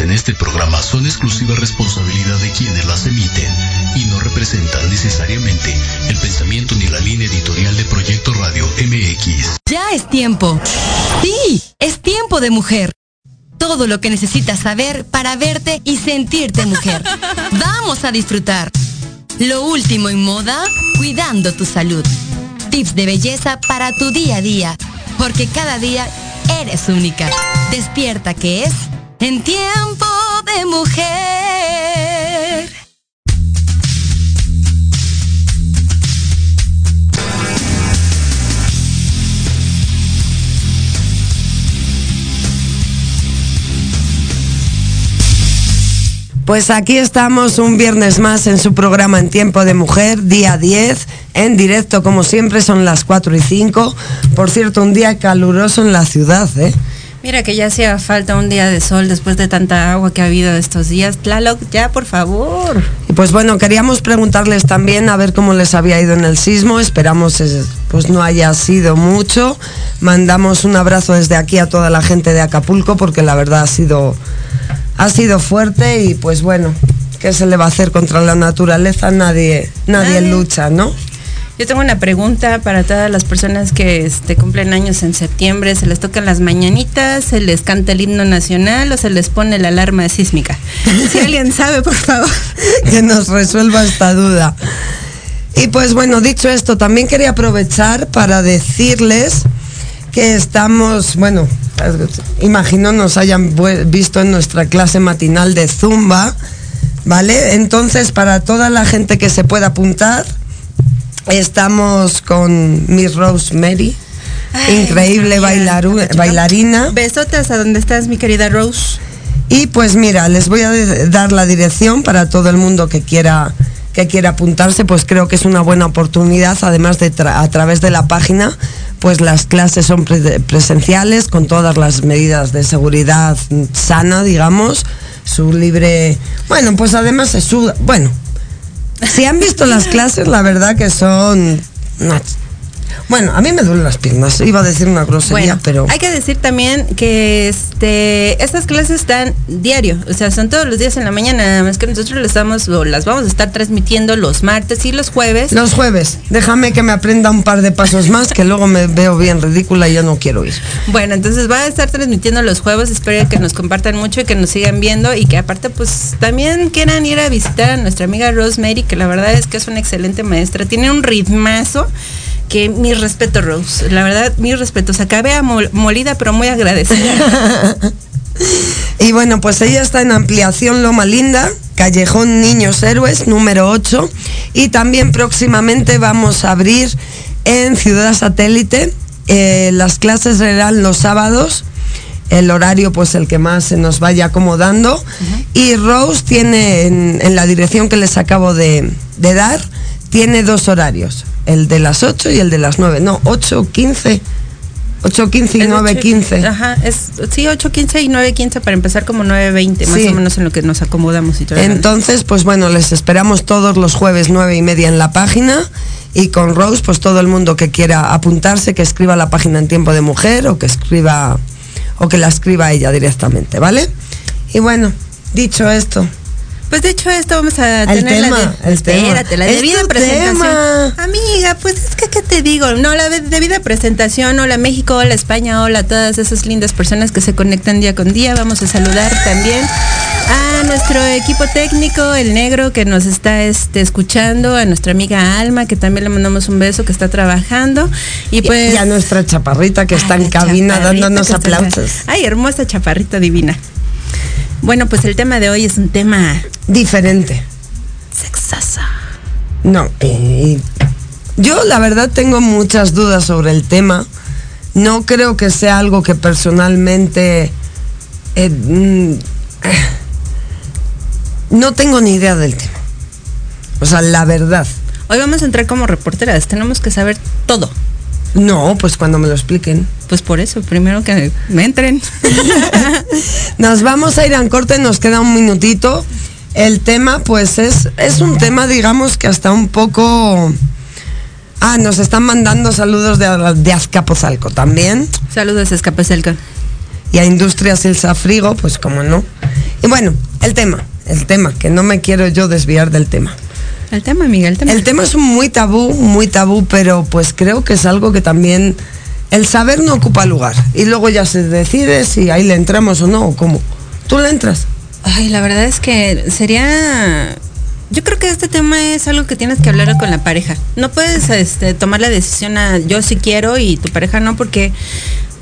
vertidas en este programa son exclusiva responsabilidad de quienes las emiten y no representan necesariamente el pensamiento ni la línea editorial de Proyecto Radio MX. Ya es tiempo. Sí, es tiempo de mujer. Todo lo que necesitas saber para verte y sentirte mujer. Vamos a disfrutar. Lo último en moda, cuidando tu salud. Tips de belleza para tu día a día, porque cada día eres única. Despierta que es en tiempo de mujer. Pues aquí estamos un viernes más en su programa En Tiempo de Mujer, día 10, en directo como siempre, son las 4 y 5. Por cierto, un día caluroso en la ciudad, ¿eh? Mira que ya hacía falta un día de sol después de tanta agua que ha habido estos días. Tlaloc, ya por favor. Y pues bueno, queríamos preguntarles también a ver cómo les había ido en el sismo. Esperamos eh, pues no haya sido mucho. Mandamos un abrazo desde aquí a toda la gente de Acapulco porque la verdad ha sido ha sido fuerte y pues bueno, ¿qué se le va a hacer contra la naturaleza? Nadie, nadie, Nadie. lucha, ¿no? Yo tengo una pregunta para todas las personas que este, cumplen años en septiembre. ¿Se les tocan las mañanitas? ¿Se les canta el himno nacional o se les pone la alarma sísmica? Si alguien sabe, por favor. que nos resuelva esta duda. Y pues bueno, dicho esto, también quería aprovechar para decirles que estamos, bueno, imagino nos hayan visto en nuestra clase matinal de Zumba, ¿vale? Entonces, para toda la gente que se pueda apuntar, estamos con Miss Rosemary, Ay, increíble bailaru- bailarina. Besotas a donde estás, mi querida Rose. Y pues mira, les voy a dar la dirección para todo el mundo que quiera que quiera apuntarse, pues creo que es una buena oportunidad, además de tra- a través de la página, pues las clases son pre- presenciales con todas las medidas de seguridad sana, digamos, su libre, bueno, pues además es su, bueno, si han visto las clases, la verdad que son bueno, a mí me duelen las piernas, iba a decir una grosería, Bueno, pero hay que decir también que este estas clases están diario, o sea, son todos los días en la mañana, nada más que nosotros las estamos o las vamos a estar transmitiendo los martes y los jueves. Los jueves, déjame que me aprenda un par de pasos más, que luego me veo bien ridícula y yo no quiero ir. Bueno, entonces va a estar transmitiendo los jueves, espero que nos compartan mucho y que nos sigan viendo y que aparte pues también quieran ir a visitar a nuestra amiga Rosemary, que la verdad es que es una excelente maestra, tiene un ritmazo que mi respeto Rose, la verdad mi respeto, se acabé amol- molida pero muy agradecida. Y bueno, pues ella está en ampliación Loma Linda, Callejón Niños Héroes, número 8. Y también próximamente vamos a abrir en Ciudad Satélite. Eh, las clases serán los sábados. El horario, pues el que más se nos vaya acomodando. Y Rose tiene, en, en la dirección que les acabo de, de dar, tiene dos horarios. El de las 8 y el de las 9. No, 8, 15. 8, 15 y Es 9, ocho- 15. Ajá, es sí, 8.15 y 9.15 para empezar como 9.20, más Sí. o menos en lo que nos acomodamos y todo. Entonces, pues bueno, les esperamos todos los jueves nueve y media en la página y con Rose, pues todo el mundo que quiera apuntarse, que escriba la página en tiempo de mujer o que escriba o que la escriba ella directamente, ¿vale? Y bueno, dicho esto, Pues de hecho esto vamos a El tener tema, la de, el tema. espérate, la Es debida presentación. tema. Amiga, pues es que qué te digo, no la de- debida presentación, hola México, hola España, hola a todas esas lindas personas que se conectan día con día. Vamos a saludar también a nuestro equipo técnico, el negro que nos está este, escuchando, a nuestra amiga Alma, que también le mandamos un beso, que está trabajando. Y pues y a nuestra chaparrita que está en la cabina dándonos aplausos. Ay, hermosa chaparrita divina. Bueno, pues el tema de hoy es un tema Diferente. No, eh, yo la verdad tengo muchas dudas sobre el tema. No creo que sea algo que personalmente... eh, mm, no tengo ni idea del tema. O sea, la verdad. Hoy vamos a entrar como reporteras, tenemos que saber todo. No, pues cuando me lo expliquen. Pues por eso, primero que me entren. Nos vamos a ir a corte, nos queda un minutito. El tema, pues es, es un tema, digamos que hasta un poco Ah, nos están mandando saludos de, de Azcapotzalco también. Saludos a Azcapotzalco. Y a Industrias El Safrigo, pues como no. Y bueno, el tema, el tema, que no me quiero yo desviar del tema. El tema, Miguel, el tema. El tema es un muy tabú, muy tabú, pero pues creo que es algo que también el saber no ocupa lugar. Y luego ya se decide si ahí le entramos o no, o cómo. ¿Tú le entras? Ay, la verdad es que sería yo creo que este tema es algo que tienes que hablar con la pareja. No puedes este, tomar la decisión a yo sí quiero y tu pareja no, porque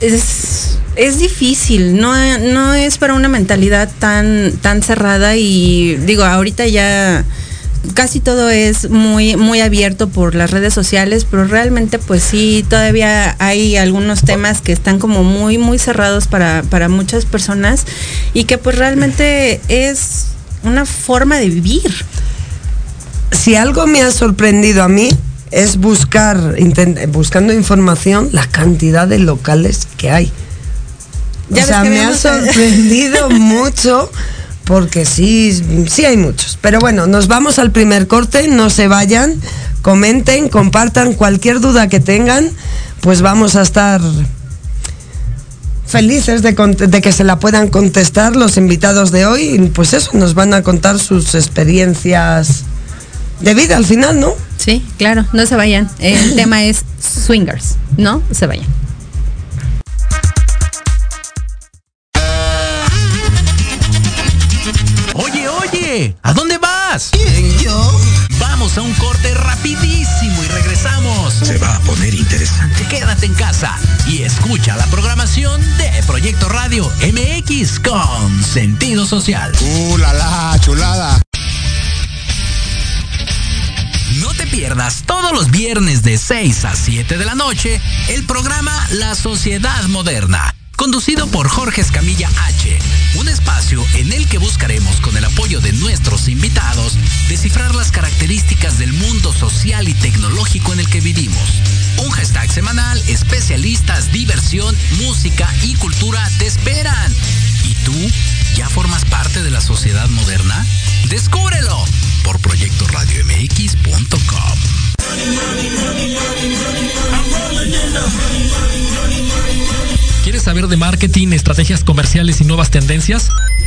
es, es difícil, no, no es para una mentalidad tan, tan cerrada y digo, ahorita ya casi todo es muy muy abierto por las redes sociales, pero realmente pues sí, todavía hay algunos temas que están como muy muy cerrados para, para muchas personas y que pues realmente es una forma de vivir si algo me ha sorprendido a mí es buscar, buscando información, la cantidad de locales que hay. o sea, me ha sorprendido mucho porque sí, sí hay muchos. Pero bueno, nos vamos al primer corte, no se vayan, comenten, compartan cualquier duda que tengan, pues vamos a estar felices de, de, que se la puedan contestar los invitados de hoy. Pues eso, nos van a contar sus experiencias de vida al final, ¿no? Sí, claro, no se vayan. El tema es swingers, no se vayan. Oye, ¿a dónde vas? ¿Quién, yo? Vamos a un corte rapidísimo y regresamos. Se va a poner interesante. Quédate en casa y escucha la programación de Proyecto Radio MX con sentido social. ¡Uh, la, la chulada! No te pierdas todos los viernes de 6 a 7 de la noche el programa La Sociedad Moderna, conducido por Jorge Escamilla H, un espacio en el invitados descifrar las características del mundo social y tecnológico en el que vivimos. Un hashtag semanal, especialistas, diversión, música y cultura te esperan. ¿Y tú ya formas parte de la sociedad moderna? ¡Descúbrelo! por proyectoradiomx.com. ¿Quieres saber de marketing, estrategias comerciales y nuevas tendencias?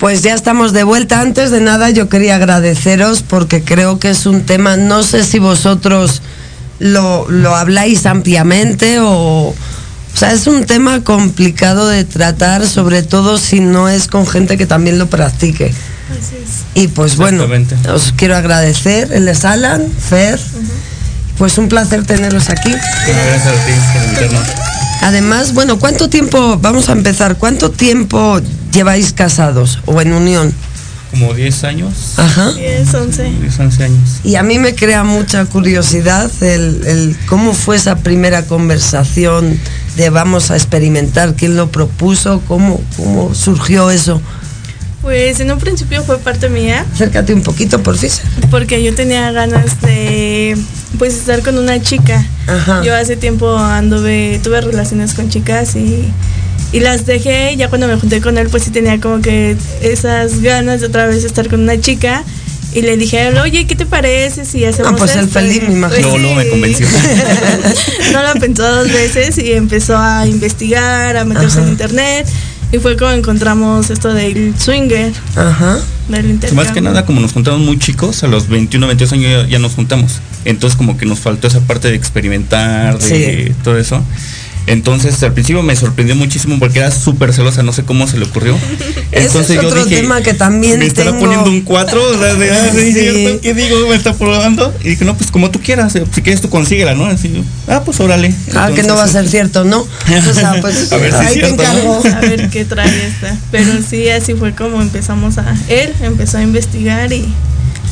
Pues ya estamos de vuelta. Antes de nada yo quería agradeceros porque creo que es un tema, no sé si vosotros lo, lo habláis ampliamente o... O sea, es un tema complicado de tratar, sobre todo si no es con gente que también lo practique. Así es. Y pues bueno, os quiero agradecer. Él es Alan, Fer. Pues un placer tenerlos aquí. Gracias a ti por invitarnos. Además, bueno, ¿cuánto tiempo, vamos a empezar, cuánto tiempo lleváis casados o en unión? Como 10 años. Ajá. 10, 11. 10, 11 años. Y a mí me crea mucha curiosidad el, el, cómo fue esa primera conversación de vamos a experimentar, quién lo propuso, cómo, cómo surgió eso. Pues en un principio fue parte mía. Acércate un poquito, por fin. Porque yo tenía ganas de pues estar con una chica. Ajá. Yo hace tiempo anduve, tuve relaciones con chicas y, y las dejé. Ya cuando me junté con él, pues sí tenía como que esas ganas de otra vez estar con una chica. Y le dije a él, oye, ¿qué te parece si hacemos Ah, pues el esto?" feliz, me imagino. Luego, luego me convenció. no lo pensó dos veces y empezó a investigar, a meterse Ajá. en internet. Y fue como encontramos esto del swinger, Ajá. del intercambio. Más que nada, como nos juntamos muy chicos, a los 21, 22 años ya, ya nos juntamos. Entonces como que nos faltó esa parte de experimentar, de Sí. todo eso. Entonces al principio me sorprendió muchísimo porque era súper celosa, no sé cómo se le ocurrió. Ese Entonces es otro tema que también me estará tengo. poniendo un 4, o sea, de, ah, sí, Sí. ¿cierto? ¿qué digo? Me está probando. Y dije, no, pues como tú quieras, eh, si quieres tú consíguela, ¿no? Así, yo, ah, pues órale. Ah, que no va a ser cierto, ¿no? O sea, pues A ver si ahí es te cierto, ¿no? encargo. a ver qué trae esta. Pero sí, así fue como empezamos a. Él empezó a investigar y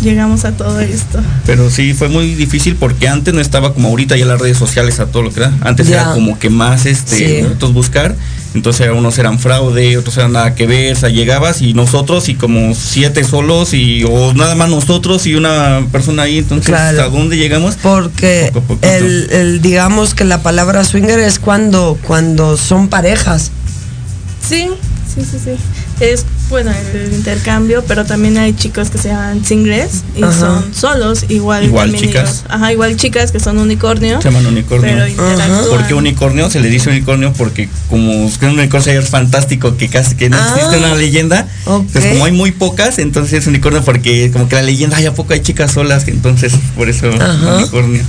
llegamos a todo esto. Pero sí, fue muy difícil porque antes no estaba como ahorita ya las redes sociales a todo lo que da. Antes Ya. era como que más este Sí. entonces buscar. Entonces era- unos eran fraude, otros eran nada que ver, o sea, llegabas y nosotros y como siete solos y o nada más nosotros y una persona ahí, entonces Claro. ¿a dónde llegamos? Porque Poco el, el, digamos que la palabra swinger es cuando, cuando son parejas. Sí, sí, sí, sí. Es bueno el intercambio, pero también hay chicos que se llaman singles y Ajá. son solos, igual, Igual chicas. ellos- ajá, igual chicas que son unicornio. Se llaman unicornio. Pero. ¿Por qué unicornio? Se le dice unicornio porque como es que un unicornio es fantástico, que casi que no Ah, existe una leyenda. ok. Entonces como hay muy pocas, entonces es unicornio porque como que la leyenda, hay a poco hay chicas solas, entonces por eso Ajá. unicornio.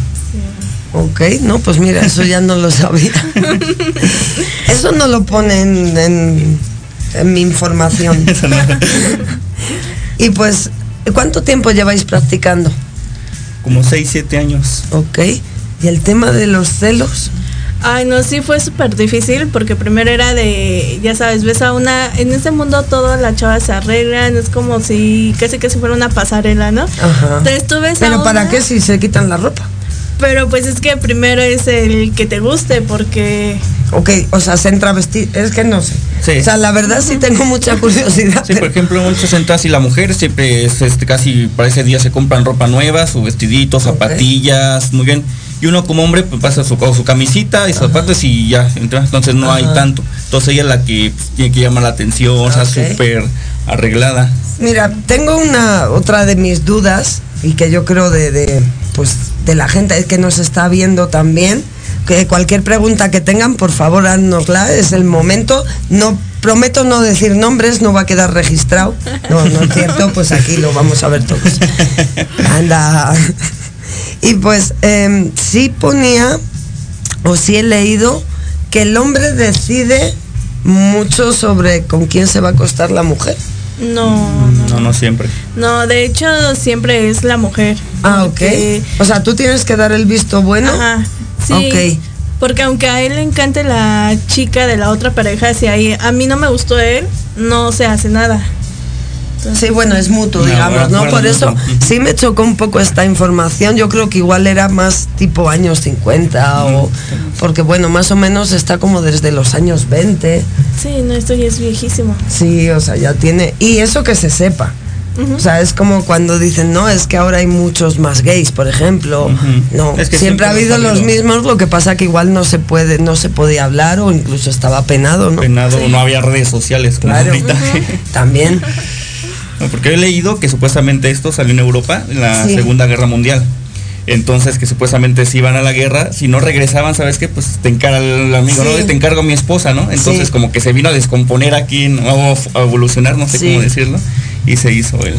Ok, no, pues mira, eso ya no lo sabía. Eso no lo ponen en, en mi información. Y pues, ¿cuánto tiempo lleváis practicando? como 6, 7 años. Ok. ¿Y el tema de los celos? Ay, no, sí fue súper difícil porque primero era de, ya sabes, ves a una, en este mundo todas las chavas se arreglan, es como si casi que si fuera una pasarela, ¿no? Ajá. Entonces tú ves a Pero ¿para una- qué si se quitan la ropa? Pero pues es que primero es el que te guste porque Ok, o sea, se entra a vestir, es que no sé. Sí. O sea, la verdad sí tengo mucha curiosidad. Sí, por ejemplo, muchas entradas y la mujer siempre es este casi para ese día se compran ropa nueva, su vestidito, zapatillas, muy bien. Y uno como hombre pues pasa su, su camisita y zapatos y ya, entra. entonces no hay tanto. Entonces ella es la que pues, tiene que llamar la atención, o sea, Ok. súper arreglada. Mira, tengo una otra de mis dudas y que yo creo de, de, pues de la gente que nos está viendo también. Que cualquier pregunta que tengan, por favor, haznosla. Es el momento. No prometo no decir nombres, no va a quedar registrado. No, no es cierto. Pues aquí lo vamos a ver todos. Anda. Y pues em, sí ponía o sí he leído que el hombre decide mucho sobre con quién se va a acostar la mujer. no, No, no siempre. no, de hecho siempre es la mujer. Ah, ok. O sea, tú tienes que dar el visto bueno. Ajá, sí. Ok. Porque aunque a él le encante la chica de la otra pareja, si ahí a mí no me gustó él, no se hace nada. Sí, bueno, es mutuo, No, digamos, ¿no? Por eso sí me chocó un poco esta información. Yo creo que igual era más tipo años 50 o... Porque bueno, más o menos está como desde los años 20. Sí, no, esto ya es viejísimo. Sí, o sea, ya tiene... Y eso que se sepa. O sea, es como cuando dicen, no, es que ahora hay muchos más gays, por ejemplo. No, Es que siempre, siempre ha habido ha los mismos, lo que pasa que igual no se puede, no se podía hablar o incluso estaba penado, ¿no? Penado, no había redes sociales como Claro. ahorita. También. No, Porque he leído que supuestamente esto salió en Europa en la Sí. Segunda Guerra Mundial. Entonces que supuestamente si iban a la guerra, si no regresaban, ¿sabes qué? Pues te encarga el amigo, Sí. ¿no? Te encargo a mi esposa, ¿no? Entonces Sí. como que se vino a descomponer aquí, ¿no? o a evolucionar, no sé Sí. cómo decirlo, y se hizo el...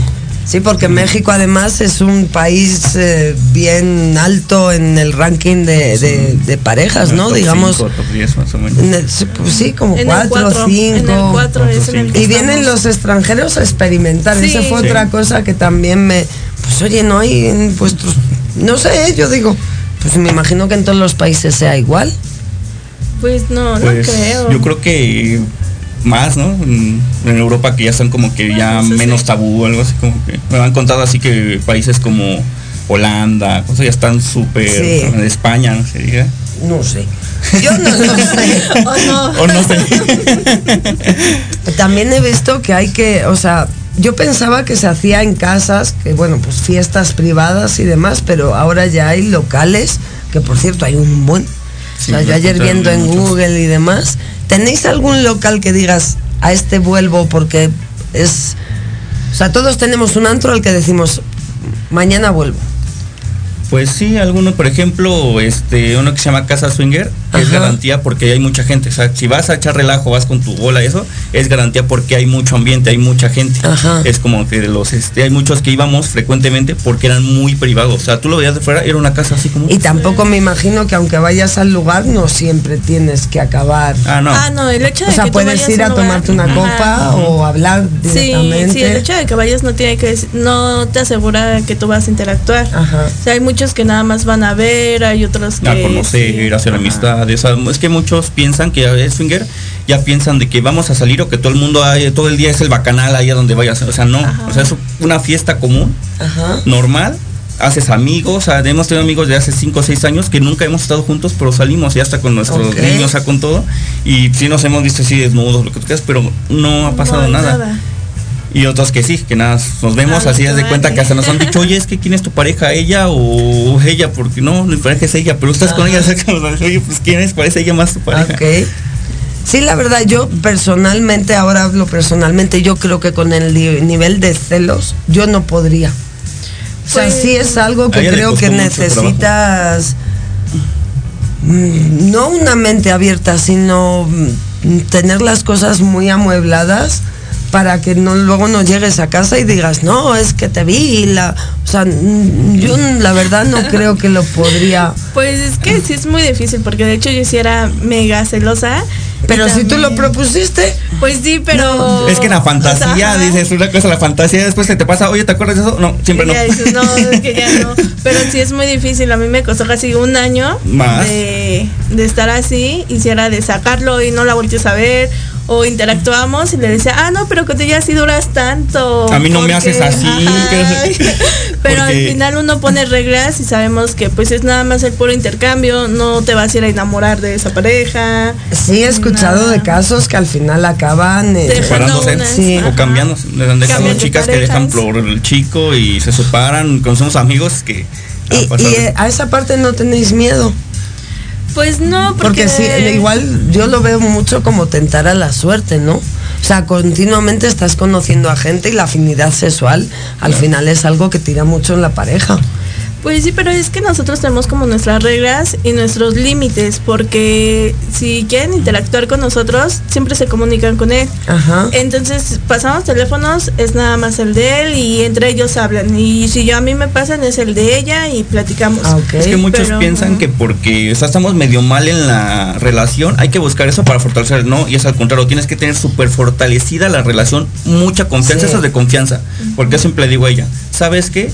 Sí, porque México además es un país eh, bien alto en el ranking de, de- de parejas, ¿no? top Digamos, cinco, top 10 más o menos. en el- sí, pues sí, como En cuatro, cuatro, en el cinco. cuatro es en el que Y vienen los extranjeros a experimentar. Sí. Esa fue Sí. otra cosa que también me. Pues oye, no hay en vuestros. No sé, yo digo. Pues me imagino que en todos los países sea igual. Pues no, Pues no creo. yo creo que más, ¿no? En, en Europa que ya están como que ya eso sí. menos tabú, algo así como que me han contado así que países como Holanda, cosas ya están súper, Sí. en España, no se diga. no sé. Yo no sé. o no. O no sé. También he visto que hay que, o sea, yo pensaba que se hacía en casas, que bueno, pues fiestas privadas y demás, pero ahora ya hay locales, que por cierto hay un buen. Sí, o sea, yo ayer viendo en muchos. Google y demás, ¿tenéis algún local que digas a este vuelvo porque es... O sea, todos tenemos un antro al que decimos, mañana vuelvo. Pues sí, alguno, por ejemplo, este, uno que se llama Casa Swinger, que es garantía porque hay mucha gente. O sea, si vas a echar relajo, vas con tu bola, eso, es garantía porque hay mucho ambiente, hay mucha gente. Ajá. Es como que de los, este, hay muchos que íbamos frecuentemente porque eran muy privados. O sea, tú lo veías de fuera, era una casa así como. Y tampoco me imagino que aunque vayas al lugar, no siempre tienes que acabar. Ah, no. Ah, no, el hecho de O sea, que puedes ir a lugar- tomarte una Ajá. copa o hablar Sí, directamente. sí, el hecho de que vayas no tiene que no te asegura que tú vas a interactuar. Ajá. O sea, hay muchos que nada más van a ver, hay otros que a conocer, sí. hacer amistades. Es que muchos piensan que es swinger, ya piensan de que vamos a salir o que todo el mundo hay, todo el día es el bacanal ahí a donde vayas. O sea, no. Ajá. O sea, es una fiesta común, Ajá. normal. Haces amigos, o sea, hemos tenido amigos de hace 5 o 6 años que nunca hemos estado juntos, pero salimos ya hasta con nuestros niños, o sea, con todo. Y sí nos hemos visto así desnudos, lo que tú quieras, pero no ha pasado No hay nada. Y otros que sí, que nada, nos vemos Ah, así no de cuenta que hasta nos han dicho, oye, es que quién es tu pareja, ella o ella, porque no, mi pareja es ella, pero estás con ella, oye, pues quién es, parece ella más tu pareja. Ok. Sí, la verdad, yo personalmente, ahora hablo personalmente, yo creo que con el nivel de celos, yo no podría. O sea, Pues, sí es algo que creo que necesitas mm, no una mente abierta, sino mm, tener las cosas muy amuebladas para que no luego no llegues a casa y digas, no, es que te vi, la, o sea, mm, yo la verdad no creo que lo podría. Pues es que sí es muy difícil porque de hecho yo sí era mega celosa. Pero si tú lo propusiste, Pues sí, pero Es que en la fantasía o sea, dices una cosa, la fantasía después se te pasa, oye, ¿te acuerdas de eso? No, siempre no. ya dices, no, es que ya no. Pero sí es muy difícil. A mí me costó casi un año Más. De, de estar así. Y si era de sacarlo y no la volteé a ver. O interactuamos y le decía, ah, no, pero con ella sí duras tanto. A mí no me haces así, Ajá. que- pero al final uno pone reglas y sabemos que pues es nada más el puro intercambio. No te vas a ir a enamorar de esa pareja. Sí, he escuchado Nada. de casos que al final acaban eh, separándose Sí. o ajá. cambiando. Les han dejado Cambian de chicas que dejan por el chico y se separan, conocemos amigos que y, eh, a esa parte no tenéis miedo. Pues no, Porque porque, sí, igual yo lo veo mucho como tentar a la suerte, ¿no? O sea, continuamente estás conociendo a gente y la afinidad sexual al final es algo que tira mucho en la pareja. Pues sí, pero es que nosotros tenemos como nuestras reglas y nuestros límites, porque si quieren interactuar con nosotros, siempre se comunican con él. Ajá. Entonces, pasamos teléfonos, es nada más el de él y entre ellos hablan. Y si yo a mí me pasan, es el de ella y platicamos. Ah, ok. Es que muchos pero- piensan que porque o sea, estamos medio mal en la relación, hay que buscar eso para fortalecer, no, y es al contrario, tienes que tener súper fortalecida la relación, mucha confianza, Sí. eso es de confianza, porque yo siempre digo a ella, ¿sabes qué?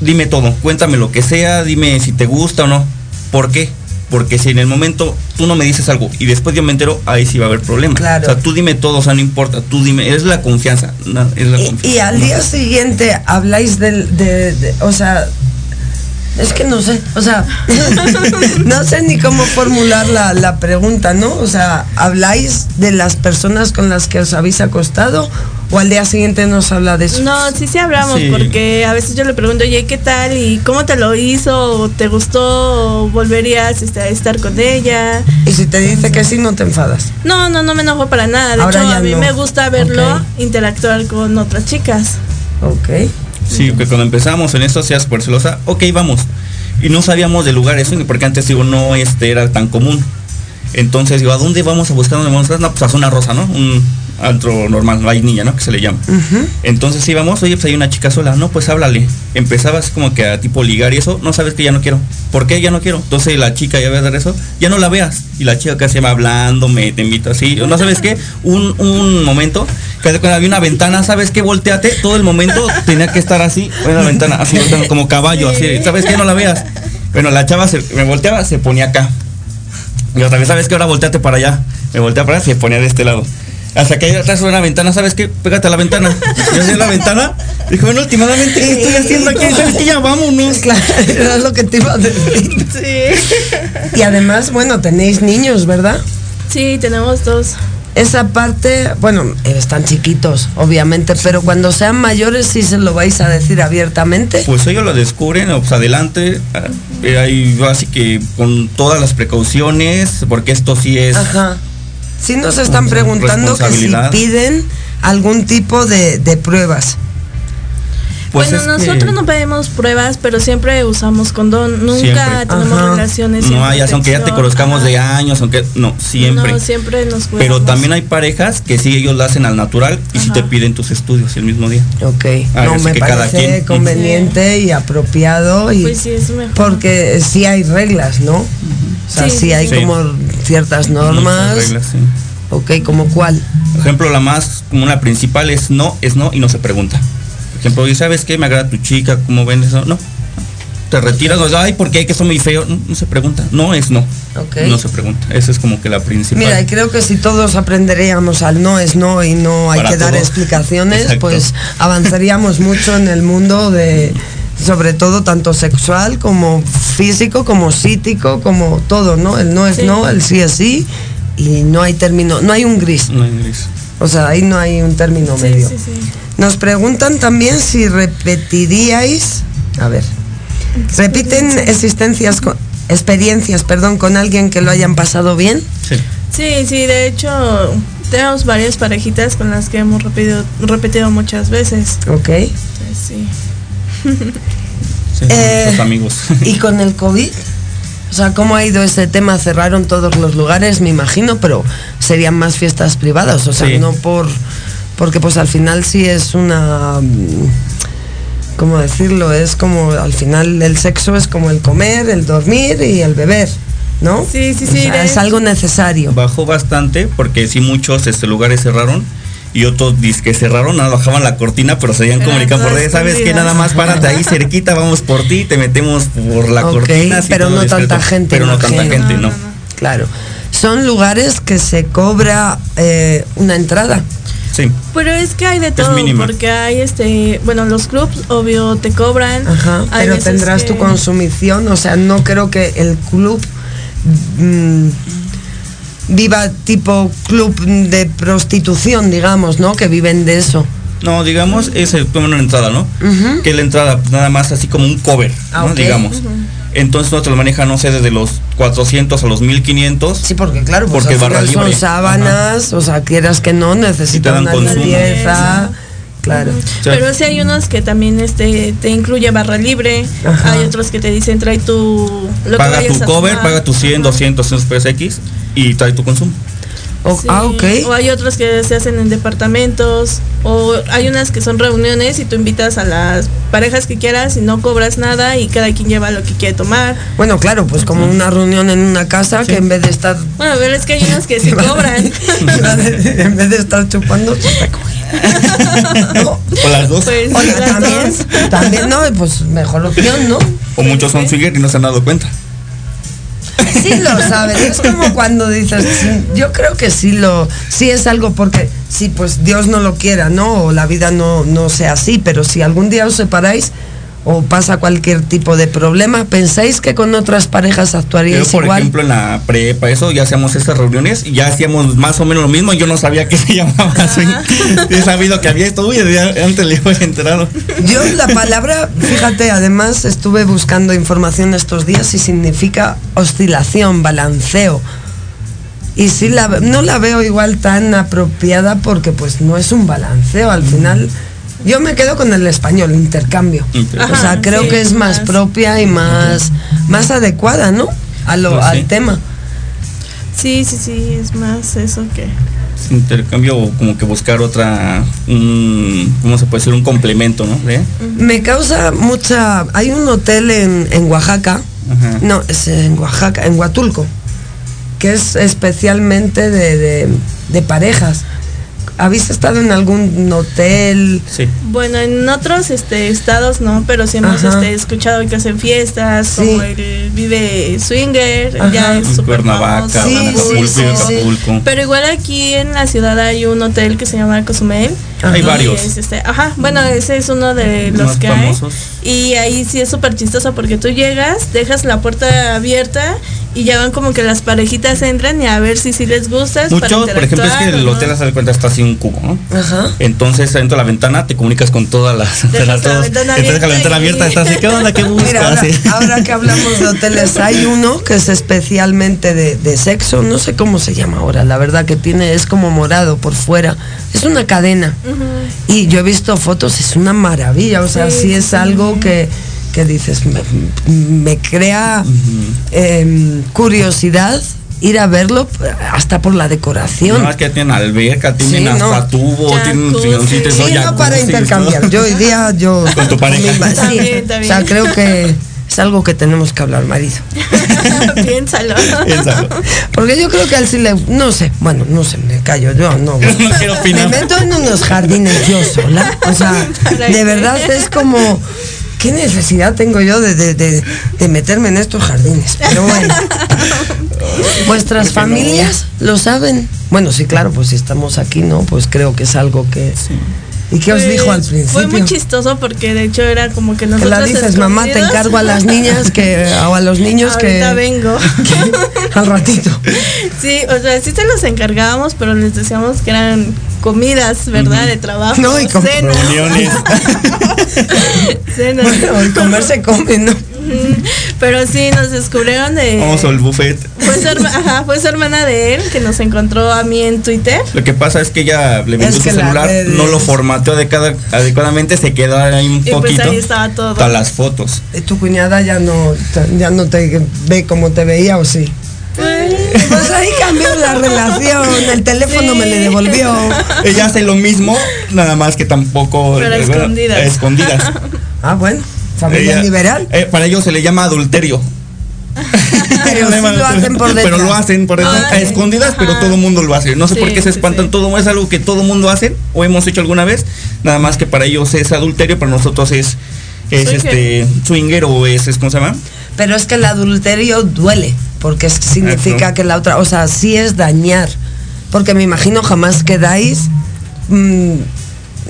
Dime todo, cuéntame lo que sea, dime si te gusta o no, ¿por qué? Porque si en el momento tú no me dices algo y después yo me entero, ahí sí va a haber problemas. Claro. O sea, tú dime todo, o sea, no importa, tú dime, es la confianza, no, es la Y, confianza. y al día siguiente habláis del, de, de- o sea, es que no sé, o sea, no sé ni cómo formular la, la pregunta, ¿no? O sea, ¿habláis de las personas con las que os habéis acostado o al día siguiente nos habla de eso? No, sí, sí hablamos, Sí. porque a veces yo le pregunto, oye, ¿qué tal? ¿Y cómo te lo hizo? ¿O ¿Te gustó? ¿O volverías este, a estar con ella? Y si te dice que sí, no te enfadas. No, no, no me enojo para nada. De Ahora hecho, a mí no. me gusta verlo interactuar con otras chicas. Ok. Sí, que cuando empezamos en esto, seas por celosa, ok, vamos. Y no sabíamos de lugares, porque antes digo, no este era tan común. Entonces digo, ¿a dónde vamos a buscar? ¿Dónde vamos a buscar? No, pues a zona rosa, ¿no? Un antro normal, vainilla, ¿no? Que se le llama. Entonces íbamos, oye, pues hay una chica sola, no, pues háblale. Empezabas como que a tipo ligar y eso, no sabes que ya no quiero. ¿Por qué ya no quiero? Entonces la chica ya ve dar eso, ya no la veas. Y la chica casi va hablando, me te invito así. No sabes qué, un, un momento, que cuando había una ventana, ¿sabes qué? Volteate, todo el momento tenía que estar así, en la ventana, así, como caballo, así, ¿sabes qué? No la veas. Bueno, la chava se, me volteaba, se ponía acá. Y otra vez, ¿sabes qué? Ahora volteate para allá. Me volteaba para allá, se ponía de este lado. Hasta que ahí atrás de una ventana, ¿sabes qué? Pégate a la ventana. Yo a la ventana. Dijo, bueno, últimamente, ¿qué estoy haciendo aquí? ¿Sabes qué? Ya vámonos. Claro, era lo que te iba a decir. Sí. Y además, bueno, tenéis niños, ¿verdad? Sí, tenemos dos. Esa parte, bueno, están chiquitos, obviamente, pero cuando sean mayores sí se lo vais a decir abiertamente. Pues ellos lo descubren, pues adelante. eh, Ahí así que con todas las precauciones, porque esto sí es. Ajá. Sí nos están preguntando que si piden algún tipo de, de pruebas. Pues bueno, es que- nosotros no pedimos pruebas, pero siempre usamos condón. Nunca Siempre. tenemos Ajá. relaciones. No sin hay, aunque ya te conozcamos de años, aunque. No, siempre. No, siempre nos cuidamos. Pero también hay parejas que sí ellos lo hacen al natural y si Ajá. te piden tus estudios el mismo día. Ok. Ah, no me que cada parece quien. conveniente y apropiado y Pues sí, es mejor. porque sí hay reglas, ¿no? O sea, Sí, sí, sí, hay sí. como ciertas normas. Reglas, sí. Ok, ¿como cuál? Por ejemplo, la más común, la principal es no, es no y no se pregunta. Por ejemplo, oye, ¿sabes qué? Me agrada tu chica, ¿cómo ven eso? No. Te retiras, no, ay, ¿por qué? Que son muy feo. No, no se pregunta. No es no. Ok. No se pregunta. Esa es como que la principal. Mira, y creo que si todos aprenderíamos al no es no y no hay Para que dar explicaciones, Exacto. pues avanzaríamos mucho en el mundo de, sobre todo tanto sexual como físico, como psíquico, como todo, ¿no? El no es Sí. no, el sí es sí y no hay término, no hay un gris. No en inglés. O sea, ahí no hay un término Sí, medio. sí, sí. Nos preguntan también si repetiríais, a ver, repiten existencias, con- experiencias, perdón, con alguien que lo hayan pasado bien. Sí. Sí, sí, de hecho, tenemos varias parejitas con las que hemos repetido, repetido muchas veces. Ok. Entonces, sí. sí Eh, Los amigos. ¿Y con el COVID? O sea, ¿cómo ha ido ese tema? Cerraron todos los lugares, me imagino, pero serían más fiestas privadas, o sea, Sí. no por... Porque pues al final sí es una... ¿Cómo decirlo? Es como, al final el sexo es como el comer, el dormir y el beber, ¿no? Sí, sí, O sí, sea, es algo necesario. Bajó bastante porque sí muchos este, lugares cerraron y otros que cerraron, nada, bajaban la cortina, pero se habían Eran comunicado por redes, ¿sabes que. Nada más párate ahí cerquita, vamos por ti, te metemos por la cortina. pero no discreto. tanta gente, Pero no tanta gente, no. No, no, no. Claro. Son lugares que se cobra eh, una entrada. Sí. Pero es que hay de todo, porque hay este, bueno, los clubs obvio te cobran. Ajá, Hay pero tendrás que- tu consumición, o sea, no creo que el club mm, viva tipo club de prostitución, digamos, ¿no? Que viven de eso. No, digamos, es el, una entrada, ¿no? Que es la entrada, nada más así como un cover, Ah, ¿no? Digamos. Entonces nosotros lo manejan, no sé, desde los 400 a los 1500. Sí, porque claro, pues Porque barra final son libre. sábanas, o sea, quieras que no, te necesitan una consumo. limpieza. Claro. Pero sí hay unos que también este te incluye barra libre, Ajá. hay otros que te dicen trae tu lo que paga vayas tu a cover, tomar. paga tus 100, Ajá. 200, 200 pesos X y trae tu consumo. O- Sí, Ah, ok. O hay otros que se hacen en departamentos, o hay unas que son reuniones y tú invitas a las parejas que quieras y no cobras nada y cada quien lleva lo que quiere tomar. Bueno, claro, pues como una reunión en una casa que en vez de estar Bueno, pero es que hay unas que sí cobran. en vez de estar chupando, se está cogiendo. O las dos. Pues Oye, las también, dos. también no, pues mejor opción, ¿no? O muchos son swinger y no se han dado cuenta. Sí lo saben, es como cuando dices, yo creo que sí lo, sí es algo porque, sí, pues Dios no lo quiera, ¿no? O la vida no, no sea así, pero si algún día os separáis o pasa cualquier tipo de problema, ¿pensáis que con otras parejas Yo, actuaríais por igual? ejemplo, en la prepa, eso, ya hacíamos estas reuniones y ya hacíamos más o menos lo mismo. Yo no sabía que se llamaba swing. He sabido que había esto, uy, antes le he enterado. Yo la palabra, fíjate, además estuve buscando información estos días y significa oscilación, balanceo. Y sí la, ve- no la veo igual tan apropiada porque pues no es un balanceo, al final yo me quedo con el español, intercambio. O sea, creo sí, que es más, más- propia y más, más adecuada, ¿no? A lo, Pues sí. al tema. Sí, sí, sí, es más eso que. Intercambio o como que buscar otra, un, ¿cómo se puede decir? Un complemento, ¿no? ¿Eh? Me causa mucha... Hay un hotel en, en Oaxaca, Ajá. no, es en Oaxaca, en Huatulco, que es especialmente de, de- de parejas. ¿Habéis estado en algún hotel? Sí. Bueno, en otros este, estados no, pero sí hemos este, escuchado que hacen fiestas, Sí. como el Vive Swinger, Ajá. ya es En súper Cuernavaca, famoso. Sí, en Acapulco, sí, en sí. Acapulco. Pero igual aquí en la ciudad hay un hotel que se llama Cozumel. Hay varios. es, este, ajá, bueno, ese es uno de los que famosos. hay. Y ahí sí es súper chistoso porque tú llegas, dejas la puerta abierta y ya van como que las parejitas entran y a ver si sí les gustas. para Mucho, por ejemplo, es que el hotel, haz de cuenta, está así un cubo, ¿no? Ajá. Entonces, dentro de la ventana te comunicas con todas las. Dejas la todos- ventana Entonces, la ventana y- abierta, estás así, ¿qué onda? ¿Qué buscas? Mira, ahora, Sí. ahora que hablamos de hoteles, hay uno que es especialmente de, de sexo, no sé cómo se llama ahora, la verdad que tiene, es como morado por fuera, es una cadena. Y yo he visto fotos, es una maravilla, o sea, Sí, sí, es algo que, que dices, me, me crea em, curiosidad ir a verlo hasta por la decoración. No, es que tienen alberca, tienen Sí, no. hasta tubo, tienen un silloncito, Sí, no para intercambiar. Yo hoy día, yo. Con tu pareja. sí. bien, está O sea, creo que es algo que tenemos que hablar, marido. Piénsalo. Piénsalo. Porque yo creo que a él sí le. No sé, bueno, no sé, me callo, yo no. No quiero Me meto en unos jardines yo sola. O sea, de verdad es como. ¿Qué necesidad tengo yo de, de- de- de meterme en estos jardines? Pero bueno. ¿Vuestras familias lo saben? Bueno, sí, claro, pues si estamos aquí, ¿no? Pues creo que es algo que. ¿Y qué os Pues, dijo al principio? Fue muy chistoso porque de hecho era como que Que nosotros la dices, mamá, te encargo a las niñas que, o a los niños que, Ahorita vengo. que al ratito. Sí, o sea, sí se los encargábamos, pero les decíamos que eran comidas, ¿verdad? De trabajo. No, y con cenas. Reuniones. cenas. Bueno, el comer se come, ¿no? Pero sí, nos descubrieron de... Vamos al buffet. Fue su, herma- ajá, fue su hermana de él que nos encontró a mí en Twitter. Lo que pasa es que ella le vendió su celular, no lo formateó adecuada- adecuadamente, se quedó ahí un Y pues poquito. ahí estaba todo. Todas las fotos. ¿Y tu cuñada ya no, ya no te ve como te veía o sí? Pues ahí cambió la relación, el teléfono Sí. me le devolvió. Ella hace lo mismo, nada más que tampoco. Pero a escondidas. a escondidas. Ah, bueno, familia Ella- liberal. eh, para ellos se le llama adulterio. Pero sí lo hacen por Pero lo hacen por detrás, Ay, a escondidas, pero todo el mundo lo hace. No sé Sí, por qué se espantan sí. todo, es algo que todo el mundo hace o hemos hecho alguna vez, nada más que para ellos es adulterio, para nosotros es es este swinger o es, es ¿cómo se llama? Pero es que el adulterio duele, porque significa que la otra, o sea, sí es dañar. Porque me imagino jamás quedáis mm, no,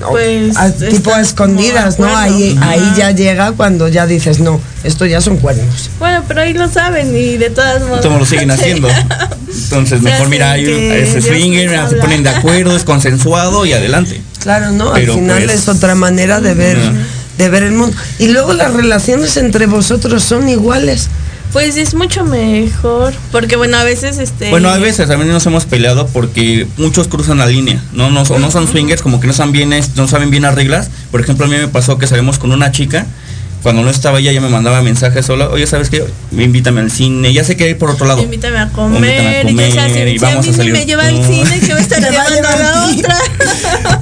Pues, a- estás tipo a escondidas, ¿no? Ahí, Ajá. ahí ya llega cuando ya dices, no, esto ya son cuernos. Bueno, pero ahí lo saben y de todas modos. Todos lo siguen haciendo. Entonces, Se mejor hacen mira, swinger, nos se ponen de acuerdo, es consensuado y adelante. Claro, ¿no? Pero, Al final pues, es otra manera de ver, de ver el mundo. Y luego las relaciones entre vosotros son iguales. Pues es mucho mejor. Porque bueno, a veces este. Bueno, a veces también nos hemos peleado porque muchos cruzan la línea, no no, o no son swingers, como que no saben bien, es- no saben bien las reglas. Por ejemplo, a mí me pasó que salimos con una chica, cuando no estaba ella, ella me mandaba mensajes sola, oye, ¿sabes qué? Invítame al cine, ya sé que ir por otro lado. Invítame a Invítame comer. a y si- y si a vamos mí a salir. me lleva al cine, que va a estar Te va a llevando a la otra.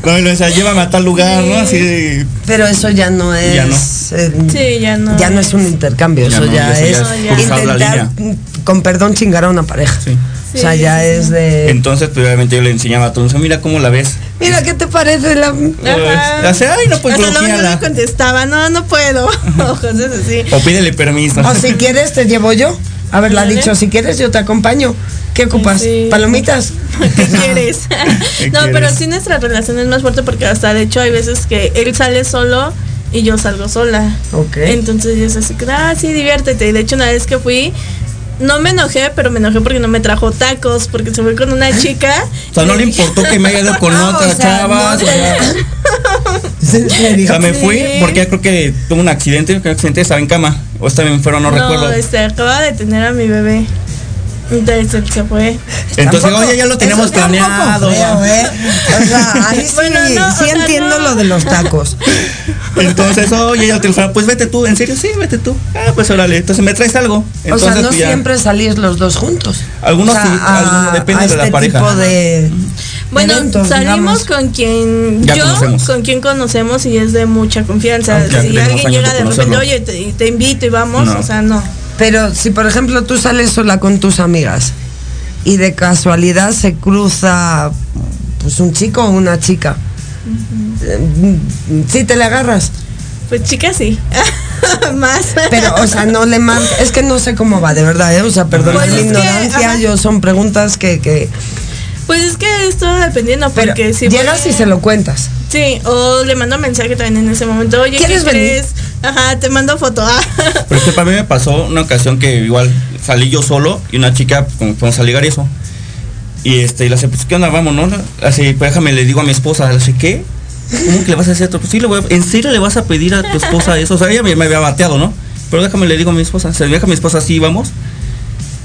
No, y lo decía, llévame a tal lugar, ¿no? Sí. Así de- Pero eso ya no es. Ya no. eh, Sí, ya no. ya no es un intercambio, Ya eso no, ya eso ya es es cruzar la intentar, línea. con perdón, chingar a una pareja. Sí. O sea, ya sí, es de. Entonces, pues, obviamente yo le enseñaba a todos, mira cómo la ves. Mira, ¿qué te parece la.? Ajá. Hace, ay, no, pues yo bloqueala. le contestaba, no, no puedo. O. O pídele permiso. O si quieres, te llevo yo. Haberla dicho, si quieres, yo te acompaño. ¿Qué ocupas? Sí. ¿Palomitas? ¿Qué quieres? ¿Qué no, pero sí nuestra relación es más fuerte porque hasta de hecho hay veces que él sale solo y yo salgo sola. Ok. Entonces yo es así, que, ah, sí, diviértete. Y de hecho una vez que fui, no me enojé, pero me enojé porque no me trajo tacos, porque se fue con una chica. O sea, no le importó que me haya ido con No, otras o sea, chavas. no o sea, me Sí. fui porque ya creo que tuvo un accidente, un accidente estaba en cama. O estaba enfermo, no, recuerdo. este, acaba de tener a mi bebé. Entonces él se fue. Entonces, Tampoco- oye, ya lo poco planeado. feo, ¿eh? O sea, ahí sí, Bueno, no, sí o sea, entiendo no. lo de los tacos. Entonces, oye, ya te lo pues vete tú, en serio, sí, vete tú. Ah, pues órale, entonces me traes algo. Entonces, o sea, no pues, ya. siempre salís los dos juntos. Algunos O sea, sí, algunos depende de la este pareja. tipo de Bueno, eventos, salimos digamos. con quien Ya yo, conocemos. con quien conocemos y es de mucha confianza. Aunque ya si tenemos alguien llega de de repente, oye, te, te invito y vamos, No. o sea, no. Pero si por ejemplo tú sales sola con tus amigas y de casualidad se cruza pues un chico o una chica. ¿Sí te le agarras? Pues chica sí. Más. Pero, o sea, no le marca. Es que no sé cómo va, de verdad, ¿eh? O sea, perdón Pues la que, ignorancia. yo son preguntas que. que Pues es que esto dependiendo, pero porque si llegas y se lo cuentas. Sí, o le mando mensaje también en ese momento. Oye, ¿qué ¿Quieres venir? crees? Ajá, te mando foto. Ah. Pero es que para mí me pasó una ocasión que igual salí yo solo y una chica, fuimos a ligar eso. Y este, y le hace, pues, ¿qué onda? Vamos, ¿no? Así, pues déjame, le digo a mi esposa, hace, ¿qué? ¿Cómo que le vas a hacer esto? Pues sí, le voy a- ¿en serio le vas a pedir a tu esposa eso? O sea, ella me, había bateado, ¿no? Pero déjame, le digo a mi esposa, se deja a mi esposa así, vamos.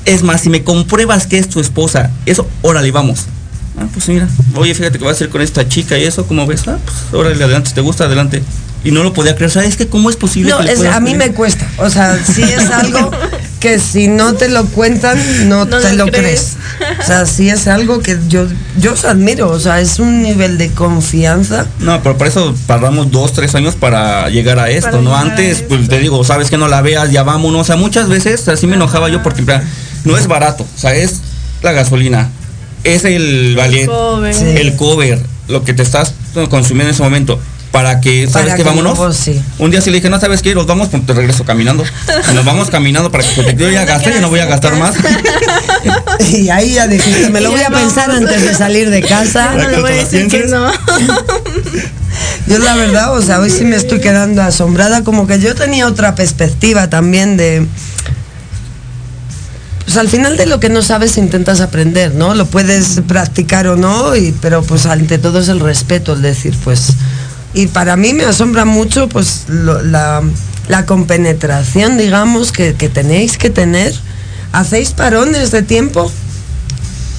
Es más, si me compruebas que es tu esposa, eso, órale, vamos. Ah, pues mira, oye, fíjate que va a ser con esta chica y eso, ¿cómo ves? Ah, pues órale, adelante, si te gusta, adelante. Y no lo podía creer, ¿sabes que ¿Cómo es posible No, que es, a mí me cuesta. O sea, sí es algo que si no te lo cuentan, no, No te lo lo crees. crees. O sea, sí es algo que yo, yo os admiro. O sea, es un nivel de confianza. No, pero por eso tardamos dos, tres años para llegar a esto, Para ¿no? Antes, pues te digo, sabes que no la veas, ya vámonos. O sea, muchas veces así me enojaba yo porque no es barato, o sea, es la gasolina, es el cover. Sí. el cover, lo que te estás consumiendo en ese momento. Para que, ¿sabes Para qué? que Vámonos. sí. Un día sí le dije, no sabes qué, nos vamos, pues te regreso caminando. Nos vamos caminando para que te yo ya gasté y no voy a gastar más. Y ahí ya dijiste, me lo voy a pensar antes de salir de casa. No le voy a decir que no. Yo la verdad, o sea, hoy sí me estoy quedando asombrada, como que yo tenía otra perspectiva también de... Pues al final de lo que no sabes intentas aprender, ¿no? Lo puedes practicar o no, y, pero pues ante todo es el respeto, el decir, pues... Y para mí me asombra mucho pues lo- la, la compenetración, digamos, que, que tenéis que tener. ¿Hacéis parones de tiempo?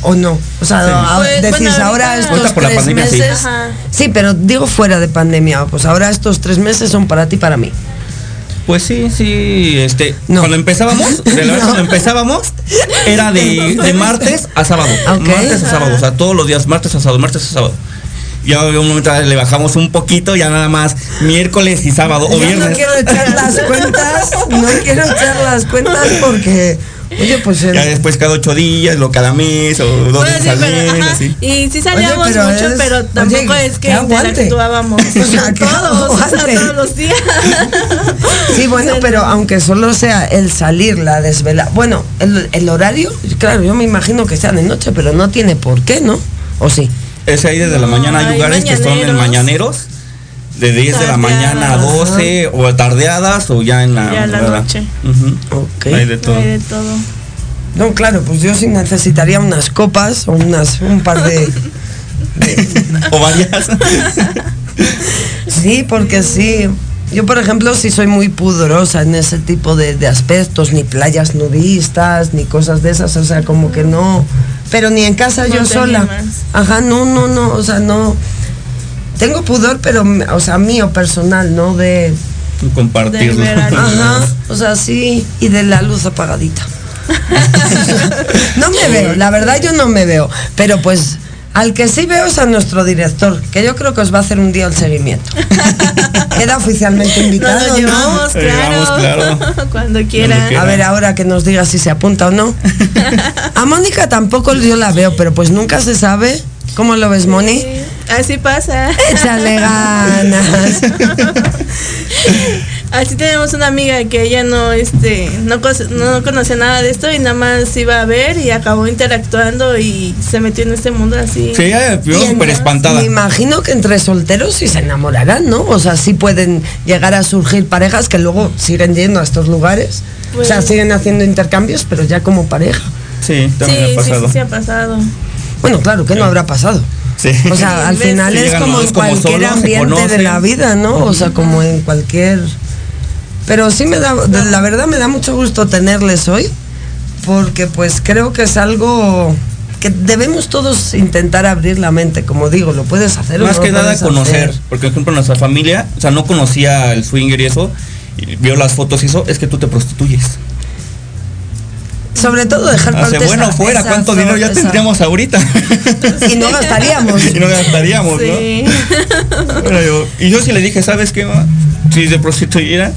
¿O no? O sea, Sí. a- Pues, decís bueno, ahora ahorita- estos tres pandemia, meses. Sí, pero digo fuera de pandemia, pues ahora estos tres meses son para ti y para mí. Pues sí, sí, este, No. cuando empezábamos, de la verdad, cuando empezábamos, era de, de martes a sábado. Martes a sábado, o sea, todos los días, martes a sábado, martes a sábado. Ya un momento le bajamos un poquito, ya nada más miércoles y sábado o Yo viernes. no quiero echar las cuentas, no quiero echar las cuentas porque, oye, pues el- Ya después cada ocho días, lo cada mes, o dos Bueno, veces sí, al pero, mes, ajá, así. Y sí salíamos pero mucho, es- pero tampoco oye, es que interactuábamos O sea, que todos, o sea, todos los días. Sí, bueno, pero aunque solo sea el salir, la desvela. Bueno, el, el horario, claro, yo me imagino que sea de noche, pero no tiene por qué, ¿no? ¿O sí? Es ahí desde la mañana, hay lugares que son en mañaneros. de 10 de la mañana a Tardeadas. 12, o tardeadas, o ya en la, Ya en la noche. Ujú. Ok. Hay de todo. Hay de todo. No, claro, pues yo sí necesitaría unas copas o unas, un par de... O varias. Sí, porque sí. Yo, por ejemplo, sí soy muy pudorosa en ese tipo de, de aspectos, ni playas nudistas, ni cosas de esas, o sea, como que no. Pero ni en casa No yo sola. animas. Ajá, no, no, no, o sea, no. Tengo pudor, pero, o sea, mío personal, ¿no? De. Compartirlo. De. Ajá, o sea, sí, y de la luz apagadita. no me veo, la verdad yo no me veo, pero pues al que sí veo es a nuestro director, que yo creo que os va a hacer un día el seguimiento. Queda oficialmente Nos invitado, lo ¿no? llevamos, Lo claro. llevamos, claro. Cuando quiera. quiera. A ver, ahora que nos diga si se apunta o no. A Mónica tampoco yo la veo, pero pues nunca se sabe. ¿Cómo lo ves, Moni? Sí, Así pasa. Échale ganas. Así tenemos una amiga que ella no, este, no, no conocía nada de esto y nada más iba a ver y acabó interactuando y se metió en este mundo así. Sí, ella súper espantada. Me imagino que entre solteros sí se enamorarán, ¿no? O sea, sí pueden llegar a surgir parejas que luego siguen yendo a estos lugares. o sea, Pues- siguen haciendo intercambios, pero ya como pareja. Sí, Sí, también sí, ha pasado. sí, sí ha pasado. Bueno, claro, que no habrá pasado? Sí. O sea, al Sí, final sí, es como en cualquier ambiente de la vida, ¿no? O sea, como en cualquier... Pero sí me da, la verdad me da mucho gusto tenerles hoy, porque pues creo que es algo que debemos todos intentar abrir la mente, como digo, lo puedes hacer o Más no que nada conocer, hacer. porque por ejemplo nuestra familia, o sea, no conocía el swinger y eso, y vio las fotos y eso, es que tú te prostituyes. Sobre todo dejar Hace parte bueno esa- fuera, esa ¿cuánto dinero ya esa- tendríamos ahorita? Y no gastaríamos. y no gastaríamos, Sí. ¿no? Bueno, yo- y yo sí le dije, ¿sabes qué? ma? Si se prostituyera,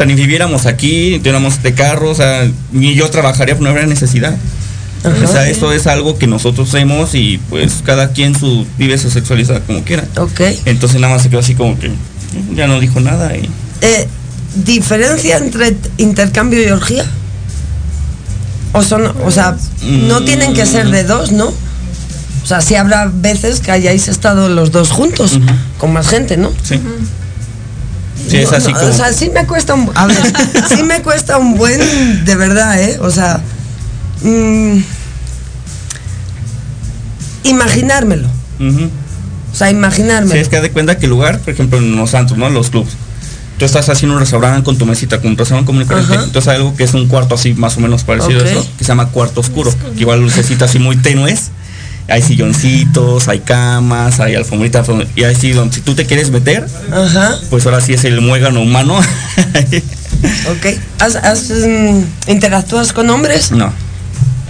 sea, ni viviéramos aquí, ni tuviéramos de carro, o sea, ni yo trabajaría, pues no habría necesidad. O sea, eso es algo que nosotros hacemos y pues cada quien su, vive su sexualidad como quiera. Ok. Entonces nada más se quedó así como que ya no dijo nada y Eh, ¿Diferencia entre intercambio y orgía? O son, o sea, no Mm. tienen que ser de dos, ¿no? O sea, sí habrá veces que hayáis estado los dos juntos, con más gente, ¿no? Sí. Sí, es así no, como. O sea, sí me cuesta un... A ver, sí me cuesta un buen... De verdad, ¿eh? O sea... mm, imaginármelo. O sea, imaginármelo. Sí, es que de cuenta que el lugar, por ejemplo, en los santos, ¿no? Los clubs. Tú estás haciendo un restaurante con tu mesita, con un restaurante y corriente. Ajá. Entonces hay algo que es un cuarto así más o menos parecido a eso, que se llama cuarto oscuro. Que igual lucecitas así muy tenues. Hay silloncitos, hay camas, hay alfombritas. Y ahí sí, donde si tú te quieres meter, Ajá, pues ahora sí es el muégano humano. ok. ¿Has, has, mm, ¿Interactúas con hombres? no.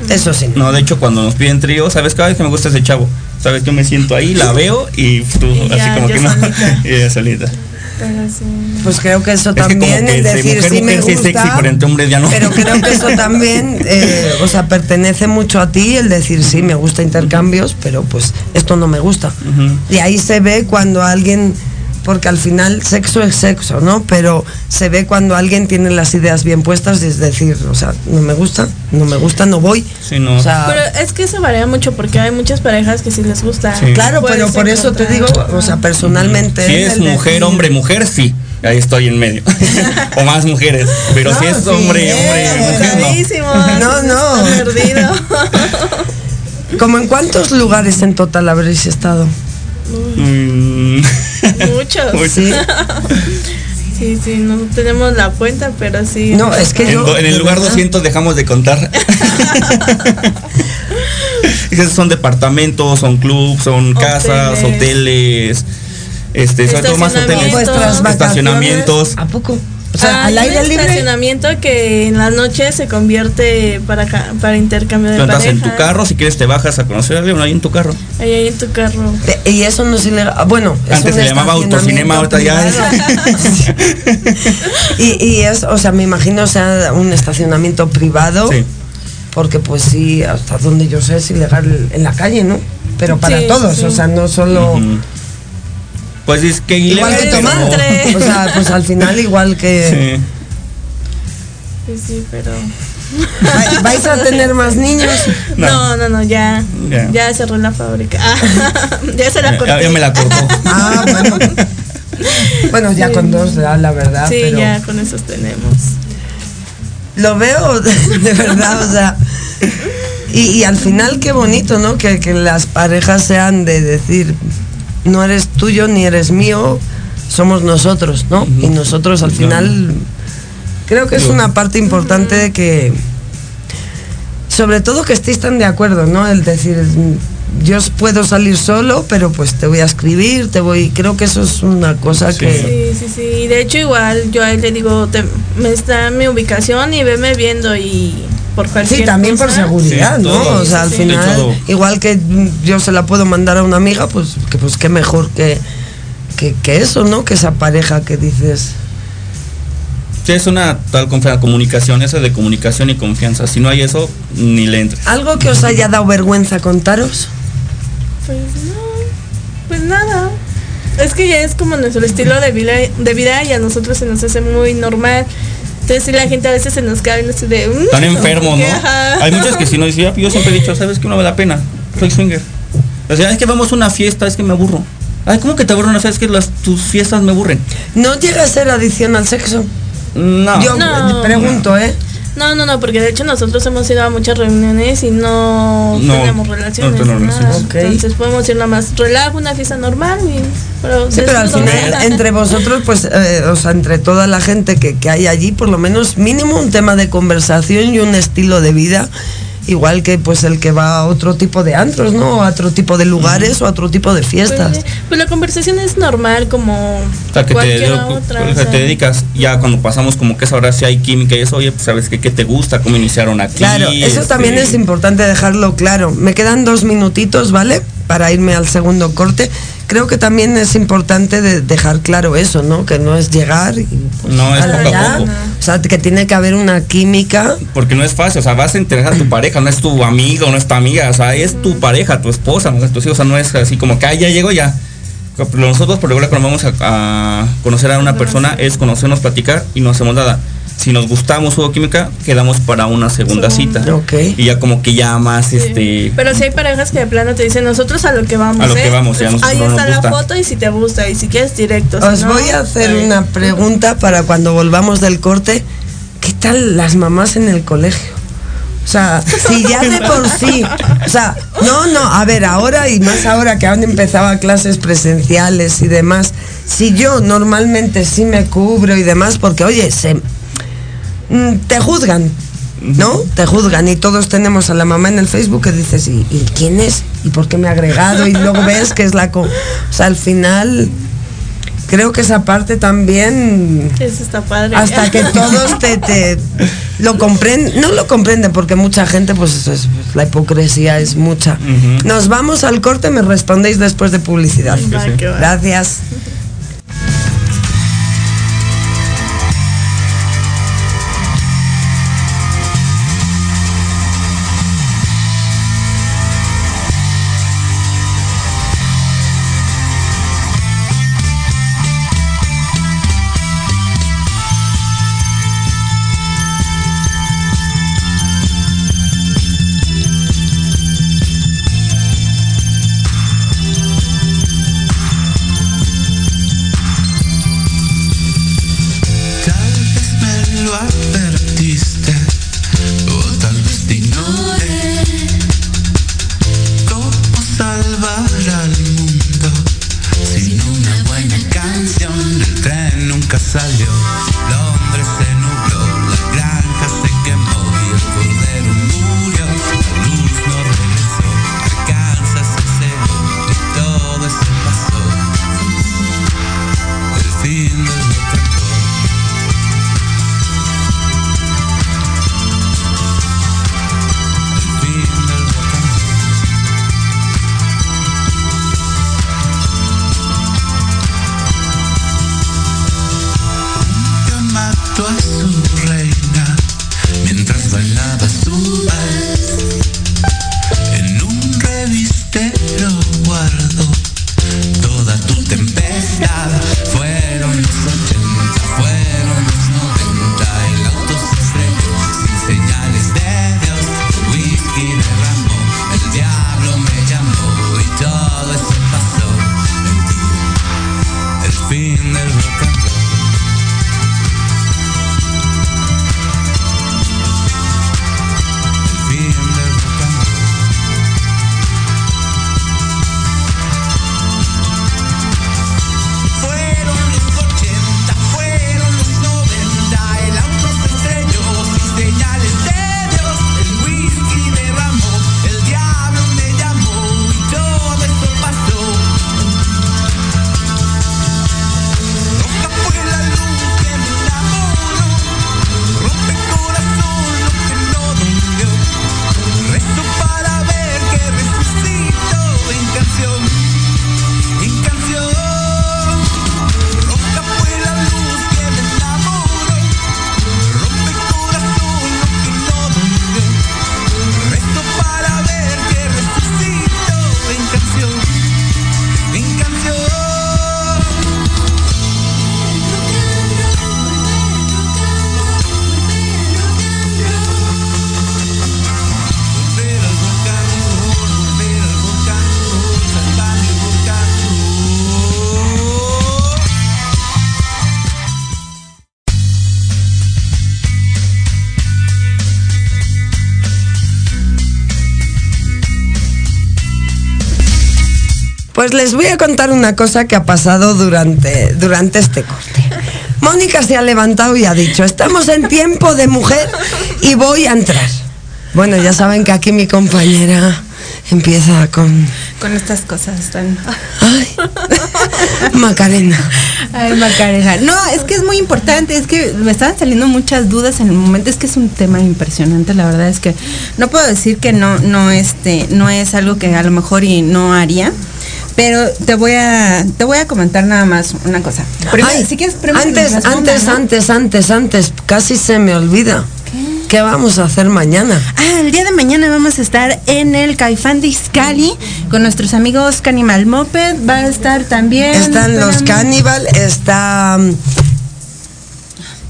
Eso sí. No, de hecho cuando nos piden trío, ¿sabes? Cada vez que me gusta ese chavo, ¿sabes? Yo me siento ahí, la veo y tú, Y ya, así como que no. solita. y ella solita. Pero sí. Pues creo que eso Es también que es de decir mujer, sí me mujer gusta, sexy, pero entre hombres ya no. pero creo que eso también eh, o sea pertenece mucho a ti el decir sí me gusta intercambios pero pues esto no me gusta y ahí se ve cuando alguien porque al final sexo es sexo no pero se ve cuando alguien tiene las ideas bien puestas es decir o sea no me gusta no me gusta no voy Sí, no. o sea Pero es que eso varía mucho porque hay muchas parejas que sí les gusta. Sí. claro Puedes pero por eso te digo o sea personalmente Si es el mujer, decir- hombre, mujer, sí. Ahí estoy en medio. o más mujeres. Pero si No, es sí, hombre, hombre, eh, mujer, no. No, no. Perdido. como en cuántos lugares en total habréis estado Mm. Muchos. Muchos. sí Sí, sí, no tenemos la cuenta, pero sí. No, es que En, yo do- en el lugar verdad, 200 dejamos de contar. Esos son departamentos, son clubs, son casas, Hoteles. este, sobre todo más hoteles, vacaciones estacionamientos. ¿A poco? O sea, Ah, al hay aire un libre. estacionamiento que en las noches se convierte para, para intercambio de Tú entras en tu carro, si quieres te bajas a conocer a alguien ahí en tu carro. Ahí, ahí en tu carro. Te- Y eso no es ilegal. Ah, Bueno, es Antes se llamaba autocinema, ahorita ya es. y, y es, o sea, me imagino sea un estacionamiento privado. Sí. Porque pues sí, hasta donde yo sé es ilegal en la calle, ¿no? Pero para Sí, todos, sí. o sea, no solo. Pues es que Igual que tomar. pero- O sea, pues al final igual que. Sí. Sí, sí, pero. Va- ¿Vais a tener más niños? No, no, no, ya. Ya. Ya, cerró la fábrica. Ah, ya se la Ya, corté. ya me la cortó. Ah, bueno. Bueno, ya con dos, la, la verdad. Sí, pero ya con esos tenemos. Lo veo de verdad, o sea. Y, y al final qué bonito, ¿no? Que, que las parejas sean de decir, no eres tuyo ni eres mío, somos nosotros, ¿no? Y nosotros al final creo que es una parte importante de que, sobre todo que estéis tan de acuerdo, ¿no? El decir, yo puedo salir solo, pero pues te voy a escribir, te voy, creo que eso es una cosa Sí. que... Sí, sí, sí. Y de hecho, igual yo a él le digo, te- me está mi ubicación y veme viendo y por cualquier Sí, también por seguridad, Sí, ¿no? todo. o sea, al Sí, final, todo. igual que yo se la puedo mandar a una amiga, pues que pues qué mejor que, que, que eso, ¿no? Que esa pareja que dices. Sí, es una tal confianza, comunicación, esa de comunicación y confianza. Si no hay eso, ni le entres. ¿Algo que os haya dado vergüenza contaros? Pues no, pues nada. Es que ya es como nuestro estilo de vida, de vida y a nosotros se nos hace muy normal. Entonces sí, la gente a veces se nos cae no sé, de... mm, Están enfermos, ¿qué? ¿no? Ajá. Hay muchos que si no dicen, "Ah, yo siempre he dicho, ¿sabes qué? No me da pena. Soy swinger. O sea, es que vamos a una fiesta, es que me aburro. Ay, ¿cómo que te aburro? No sabes que las, tus fiestas me aburren. ¿No llega a ser adicción al sexo? No. Yo No. pregunto, ¿eh? No, no, no, porque de hecho nosotros hemos ido a muchas reuniones y no, No, tenemos relaciones. no tenemos nada. relaciones. Ok. Entonces podemos ir nada más relajo, una fiesta normal y... Pero Sí, pero al final, entre vosotros, pues, eh, o sea, entre toda la gente que, que hay allí, por lo menos mínimo un tema de conversación y un estilo de vida, igual que pues el que va a otro tipo de antros, ¿no? A otro tipo de lugares o a otro tipo de Pues, fiestas. sí, pues la conversación es normal como O sea, que te, cualquier o otra. sea, o sea, te dedicas, ya cuando pasamos como que es ahora si hay química y eso, oye, pues sabes que qué te gusta, cómo iniciaron aquí. Claro, eso este, también es importante dejarlo claro. Me quedan dos minutitos, ¿vale? Para irme al segundo corte. creo que también es importante de dejar claro eso, ¿no? Que no es llegar y pues, No, es poco a ya. poco. Que tiene que haber una química. Porque no es fácil, o sea, vas a interesar a tu pareja, no es tu amigo, no es tu amiga, o sea, es tu pareja, tu esposa, no es tu hijo, o sea, no es así como que, ah, ya llego ya. Nosotros por regular cuando vamos a, a conocer a una persona es conocernos, platicar y no hacemos nada. Si nos gustamos hubo química, quedamos para una segunda cita. Ok. Y ya como que ya más este Pero si hay parejas que de plano te dicen, nosotros a lo que vamos. A lo ¿eh? que vamos, ya Ahí no nos está la foto y si te gusta, y si quieres directo. si Os no, voy a hacer una pregunta para cuando volvamos del corte. ¿Qué tal las mamás en el colegio? O sea, si ya de por sí, o sea, no, no, a ver, ahora y más ahora que han empezado a clases presenciales y demás, si yo normalmente sí me cubro y demás, porque oye, se, mm, te juzgan, ¿no? Te juzgan y todos tenemos a la mamá en el Facebook que dices, ¿y, y quién es? ¿Y por qué me ha agregado? Y luego ves que es la... co- O sea, al final creo que esa parte también Eso está padre. hasta que todos te, te lo comprenden, no lo comprenden porque mucha gente pues, eso es- pues, la hipocresía es mucha. Nos vamos al corte, me respondéis después de publicidad. Gracias. Pues les voy a contar una cosa que ha pasado durante, durante este corte. Mónica se ha levantado y ha dicho, estamos en tiempo de mujer y voy a entrar. Bueno, ya saben que aquí mi compañera empieza con... Con estas cosas tan... Ay, Macarena. Ay, Macarena. No, es que es muy importante, es que me estaban saliendo muchas dudas en el momento, es que es un tema impresionante, la verdad es que no puedo decir que no, no, este, no es algo que a lo mejor y no haría, Pero te voy a te voy a comentar nada más una cosa. Primero, Ay, si quieres, primero antes, antes, ¿no? antes, antes, antes, casi se me olvida. ¿Qué vamos a hacer mañana? Ah, el día de mañana vamos a estar en el Caifán de Izcali con nuestros amigos Canimal Moped. Va a estar también. Están los. Cannibal, está mm,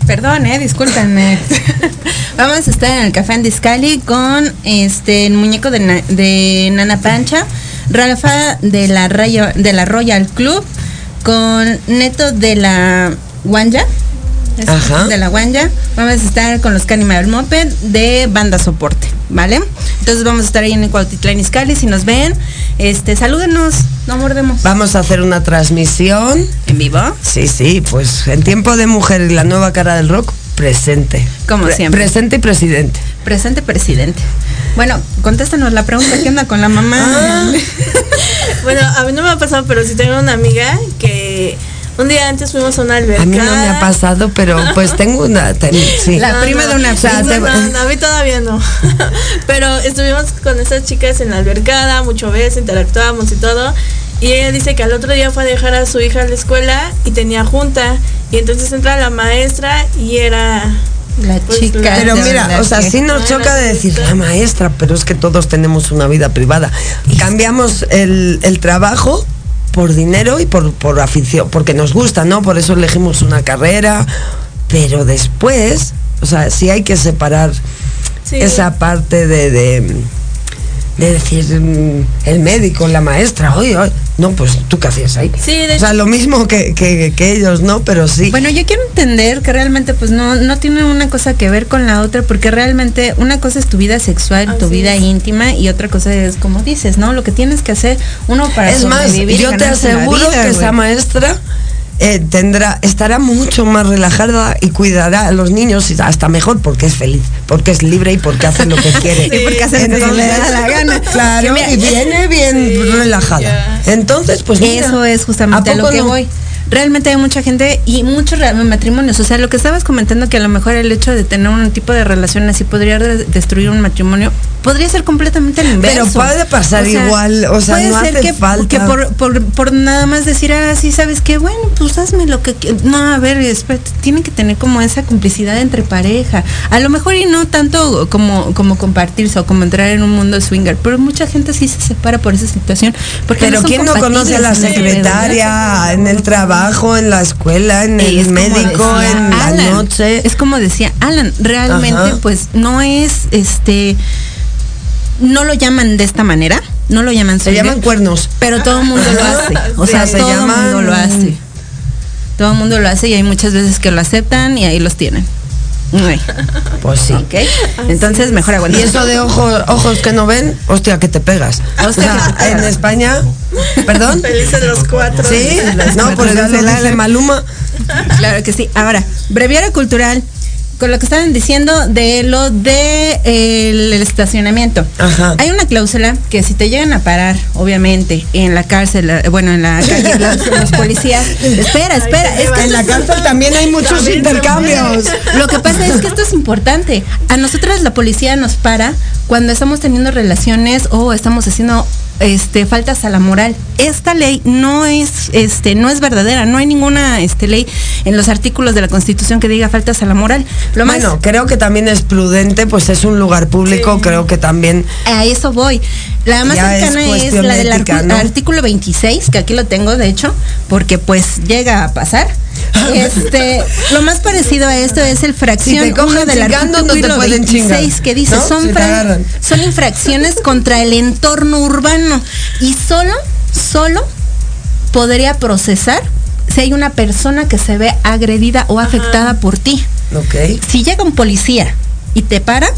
Perdón, eh, discúlpenme. Vamos a estar en el Café Andiscali con este el muñeco de, Na- de Nana Pancha, Rafa de la Rayo- de la Royal Club, con Neto de la Guanja. Ajá. De la Guanja. Vamos a estar con los Canimal Moped de banda soporte, ¿vale? Entonces vamos a estar ahí en el Cuautitlán Izcalli. Si nos ven, este, salúdenos, no mordemos. Vamos a hacer una transmisión. ¿En vivo? Sí, sí, pues en tiempo de mujer y la nueva cara del rock, presente. Como Pre- siempre. Presente y presidente. Presente presidente. Bueno, contéstanos la pregunta, ¿qué onda con la mamá? Ah. Bueno, a mí no me ha pasado, pero sí tengo una amiga que un día antes fuimos a una albercada. A mí no me ha pasado, pero pues tengo una. ten- sí. La prima de una O sea, no, te- no, no, a mí todavía no. Pero estuvimos con estas chicas en la albercada, mucho beso, interactuábamos y todo. Y ella dice que al otro día fue a dejar a su hija a la escuela y tenía junta. Y entonces entra la maestra y era. La Pues, chica. la- Pero mira, o sea, sí nos Ay, choca de decir la maestra, pero es que todos tenemos una vida privada. Cambiamos el, el trabajo por dinero y por, por afición, porque nos gusta, ¿no? Por eso elegimos una carrera, pero después, o sea, sí hay que separar Sí. esa parte de, de, de decir mm, el médico, la maestra, oye, oye, no, pues tú qué hacías ahí. Sí, de O sea, lo mismo que, que- que ellos, ¿no? Pero sí. Bueno, yo quiero entender que realmente pues no, no tiene una cosa que ver con la otra, porque realmente una cosa es tu vida sexual, tu vida es. íntima, y otra cosa es como dices, ¿no? Lo que tienes que hacer uno para Es más, sobrevivir y yo te aseguro vida, que esa maestra eh, tendrá, estará mucho más relajada y cuidará a los niños y hasta mejor porque es feliz, porque es libre y porque hace lo que quiere. Y porque hace lo que le da la gana. Claro, y viene bien relajada. Entonces, pues mira, Eso es justamente ¿a a lo que no? voy. Realmente hay mucha gente y muchos matrimonios. O sea, lo que estabas comentando que a lo mejor el hecho de tener un tipo de relación así podría de- destruir un matrimonio, podría ser completamente el inverso. Pero puede pasar igual, o sea, puede no ser hace que, falta. que por, por, por nada más decir, ah, sí, sabes qué, bueno, pues hazme lo que... qui-". No, a ver, espérate, tienen que tener como esa complicidad entre pareja. A lo mejor y no tanto como, como compartirse o como entrar en un mundo swinger, pero mucha gente sí se separa por esa situación. Porque Pero son ¿quién no conoce a la secretaria en el trabajo, en la escuela, en el médico, decía en la Alan, noche? Es como decía Alan, realmente Ajá. pues no es este no lo llaman de esta manera, no lo llaman Se llaman cuernos. pero todo el mundo lo hace. O Sí, sea, se todo el llaman- mundo lo hace. Todo el mundo lo hace y hay muchas veces que lo aceptan y ahí los tienen. Ay, Pues sí. ¿ok? Entonces mejor Y aguantar. eso de ojos, ojos que no ven, hostia, que te pegas. Hostia, O sea, que te pegas. en España, ¿perdón? Felices los cuatro. Sí, no, por lo dice Maluma. Claro que sí. Ahora, breviario cultural. Con lo que estaban diciendo de lo de el, el estacionamiento. Ajá. Hay una cláusula que si te llegan a parar, obviamente, en la cárcel, eh, bueno, en la calle, los, los policías. Espera, espera, es que En la cárcel también hay muchos También intercambios. lo que pasa es que esto es importante. A nosotras la policía nos para cuando estamos teniendo relaciones o estamos haciendo este faltas a la moral. Esta ley no es este no es verdadera, no hay ninguna este ley en los artículos de la Constitución que diga faltas a la moral. Lo más Bueno, creo que también es prudente, pues es un lugar público, creo que también a eso voy. La más es cercana es, cuestión la del artículo 26, que aquí lo tengo de hecho, porque pues llega a pasar. Este, lo más parecido a esto es el fracción Si te cogen uno del no te artículo pueden 26 chingar, que dice ¿no? son, Si son infracciones contra el entorno urbano y solo, solo podría procesar si hay una persona que se ve agredida o afectada por ti. Ok. Si llega un policía y te para,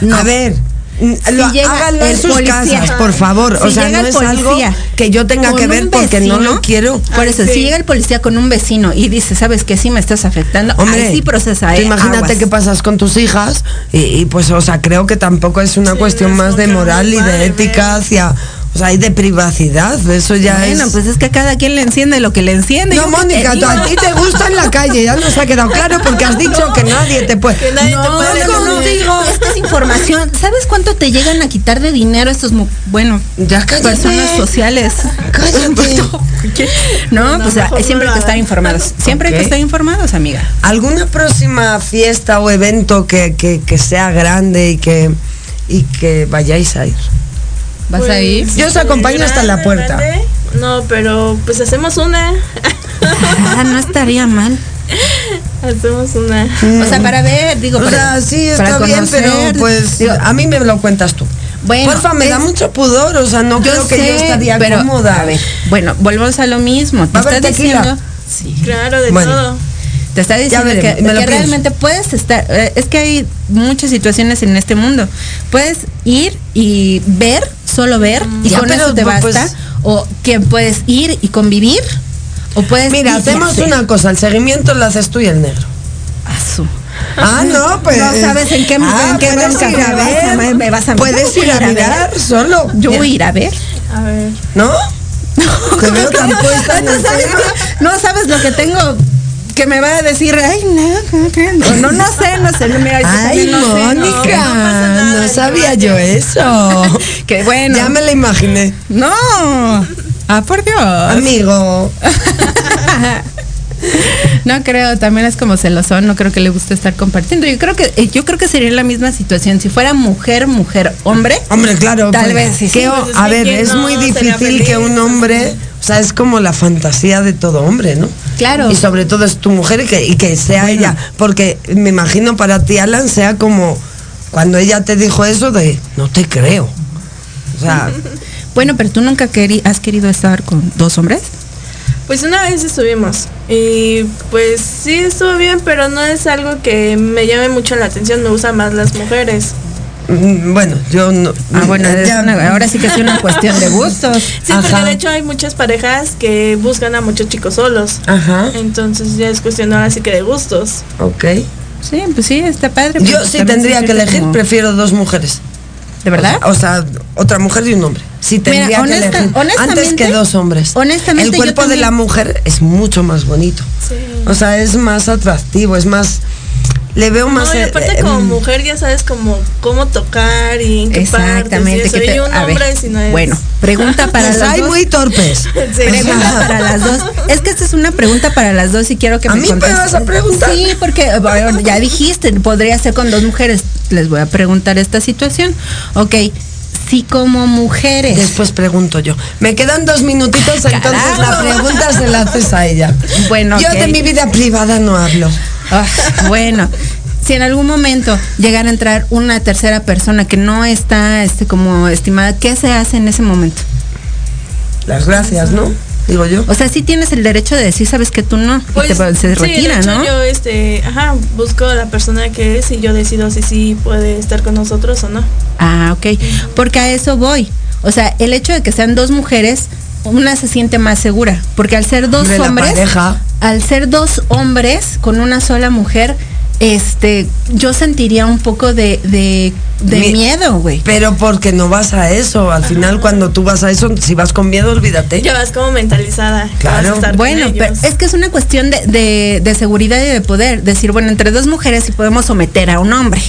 no. A ver, lo- llega háganlo en el sus policía. casas, por favor. o Si sea, llega no el es algo que yo tenga que ver porque no lo quiero. Por eso, Ay, si llega el policía con un vecino y dice, sabes que sí me estás afectando, Hombre, ahí sí procesa, ¿eh? imagínate Aguas. qué pasas con tus hijas y, y, pues, o sea, creo que tampoco es una Sí, cuestión más de moral y de ética hacia O sea, hay de privacidad, eso ya bueno, es... pues es que a cada quien le enciende lo que le enciende. No, te Mónica, tú- digo. a ti te gusta en la calle, ya nos ha quedado claro porque has dicho que nadie te puede. Que nadie te No, puede no, digo, esta es información. ¿Sabes cuánto te llegan a quitar de dinero estos, mu- bueno, Ya cállate. personas sociales? Cállate. No, No, pues siempre hay que estar informados. Siempre hay que estar informados, amiga. ¿Alguna próxima fiesta o evento que, que, que sea grande y que, y que vayáis a ir? ¿Vas a Pues, ir? Yo os acompaño hasta la puerta. grande, No, pero pues hacemos una. Ah, no estaría mal. hacemos una. O sea, para ver, digo, O para, sea, sí, para está bien, pero conocer. pues Digo, a mí me lo cuentas tú. bueno, Porfa, me es- da mucho pudor, o sea, no creo que yo estaría pero, cómoda. A ver, bueno, volvemos a lo mismo. Te ¿Va a haber está tequila? diciendo. Sí. Claro, de Bueno. todo. Te está diciendo que, me lo que pienso. realmente puedes estar, eh, es que hay muchas situaciones en este mundo. Puedes ir y ver, solo ver, y Ya, con pero, eso te pues, basta. o que puedes ir y convivir, o puedes Mira, ir y hacemos una cosa, el seguimiento lo haces tú y el negro. A su- Ah, no, pues. No sabes en qué- Ah, en qué puedes ir me a vas a- ver. me vas a- Puedes ir a ver. mirar solo. Yo voy a ir a ver. A ver. ¿No? Te veo tan puesta en el ¿Sabes tema. qué? No sabes lo que tengo que me va a decir, ay, no, no, no, no sé, no sé, no, mira, Ay, no no. Mónica, no nada, no sabía yo eso. Que bueno. Ya me la imaginé. No. Ah, por Dios. Amigo. No creo, también es como celosón, no creo que le guste estar compartiendo. Yo creo que eh, yo creo que sería la misma situación si fuera mujer, mujer, hombre. Hombre, claro. Tal pues, vez sí, que, sí. Pues es a ver, es no muy difícil que un ¿no? hombre, o sea, es como la fantasía de todo hombre, ¿no? Claro. Y sobre todo es tu mujer y que, y que sea ella. Porque me imagino para ti, Alan, sea como cuando ella te dijo eso de, no te creo. O sea, Bueno, pero tú nunca queri- has querido estar con dos hombres. Pues una vez estuvimos y pues sí estuvo bien, pero no es algo que me llame mucho la atención, me gustan más las mujeres. Mm, bueno, yo no. Ah, bueno, es ya- una- ahora sí que es una cuestión de gustos. Sí, Ajá. porque de hecho hay muchas parejas que buscan a muchos chicos solos. Ajá, Entonces ya es cuestión ahora sí que de gustos. ok. Sí, pues sí, está padre. Yo sí tendría que elegir, como- prefiero dos mujeres. ¿De verdad? O sea, otra mujer y un hombre. Sí tendría Mira, que elegir. Antes que dos hombres. honestamente, El yo cuerpo de la mujer es mucho más bonito. Sí. O sea, es más atractivo, es más. Le veo más. No, y eh, aparte eh, como mm, mujer ya sabes como cómo tocar y en qué Exactamente. partes y que te- y un a ver, hombre si no es... Bueno, pregunta para Los las hay dos. muy torpes. Sí. Pregunta para las dos. Es que esta es una pregunta para las dos y quiero que ¿A me mí me contesten. vas a preguntar? Sí, porque bueno, ya dijiste, podría ser con dos mujeres. Les voy a preguntar esta situación. Ok, si como mujeres. Después pregunto yo. Me quedan dos minutitos, entonces la pregunta se la haces a ella. Bueno, Yo de mi vida privada no hablo. Ah, bueno, si en algún momento llegara a entrar una tercera persona que no está este como estimada, ¿qué se hace en ese momento? Las gracias, ¿no? Digo yo. O sea, sí tienes el derecho de decir, sabes que tú no, y Pues, te- se sí, retira, de hecho, ¿no? Yo, este, ajá, busco a la persona que es y yo decido si sí puede estar con nosotros o no. Ah, ok. Porque a eso voy. O sea, el hecho de que sean dos mujeres, una se siente más segura. Porque al ser dos Hombre, la hombres, pareja. al ser dos hombres con una sola mujer, este, yo sentiría un poco de, de, de Mi- miedo, güey. Pero porque no vas a eso. Al final, cuando tú vas a eso, si vas con miedo, olvídate. Ya vas como mentalizada. Claro. vas a estar con Bueno, pero es que es una cuestión de, de, de seguridad y de poder. Decir, bueno, entre dos mujeres sí podemos someter a un hombre.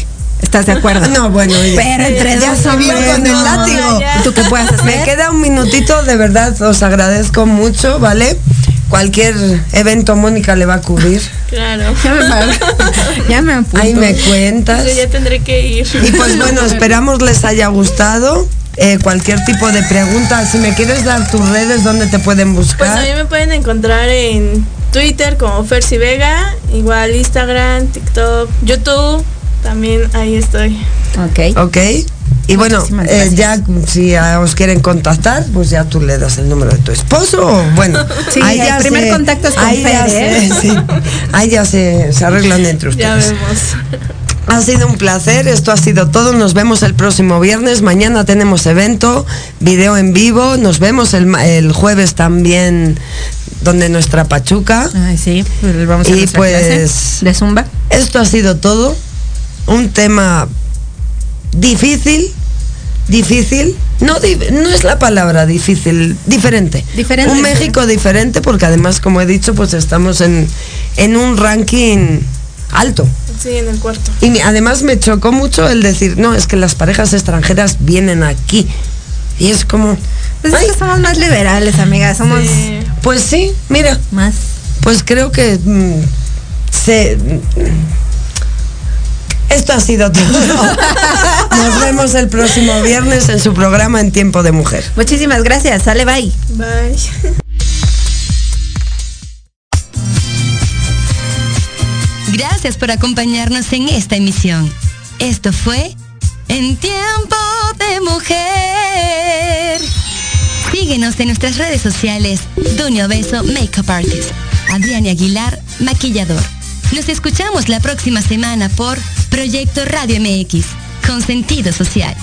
¿Estás de acuerdo? No, bueno, oye. Pero entre Ya dos hombres. con el no. látigo. ¿Tú qué puedes hacer? Me queda un minutito, de verdad, os agradezco mucho, ¿vale? Cualquier evento Mónica le va a cubrir. Claro. Ya me, ya me apunto. Ahí me cuentas. Yo ya tendré que ir. Y pues bueno, esperamos les haya gustado. Eh, cualquier tipo de pregunta, si me quieres dar tus redes, ¿dónde te pueden Pues a buscar? mí me pueden encontrar en Twitter como Fersi Vega, igual Instagram, TikTok, YouTube, también ahí estoy. Ok. Ok. Y bueno, eh, ya si os quieren contactar, pues ya tú le das el número de tu esposo. Bueno, Sí, ahí el ya primer se- contacto es con ahí ya Fer, ¿eh? se- sí, ahí ya se, se arreglan entre Ya ustedes. vemos. Ha sido un placer, esto ha sido todo. Nos vemos el próximo viernes. Mañana tenemos evento, video en vivo. Nos vemos el, el jueves también, donde nuestra Pachuca. Ay, sí, pues vamos a Y pues- clase de Zumba. Esto ha sido todo. Un tema difícil, difícil. No, no es la palabra difícil, diferente. Diferente, Un. México diferente porque además, como he dicho, pues estamos en, en un ranking alto. Sí, en el cuarto. Y además me chocó mucho el decir, no, es que las parejas extranjeras vienen aquí. Y es como, Pues es que somos más liberales, amigas. Somos Sí. pues sí, mira, más. pues creo que mm, se... Esto ha sido todo. Nos vemos el próximo viernes en su programa En Tiempo de Mujer. Muchísimas gracias. Sale, bye. Bye. Gracias por acompañarnos en esta emisión. Esto fue En Tiempo de Mujer. Síguenos en nuestras redes sociales, Dunio Beso Makeup Artist, Adriana Aguilar, Maquillador. Nos escuchamos la próxima semana por Proyecto Radio MX, con sentido social.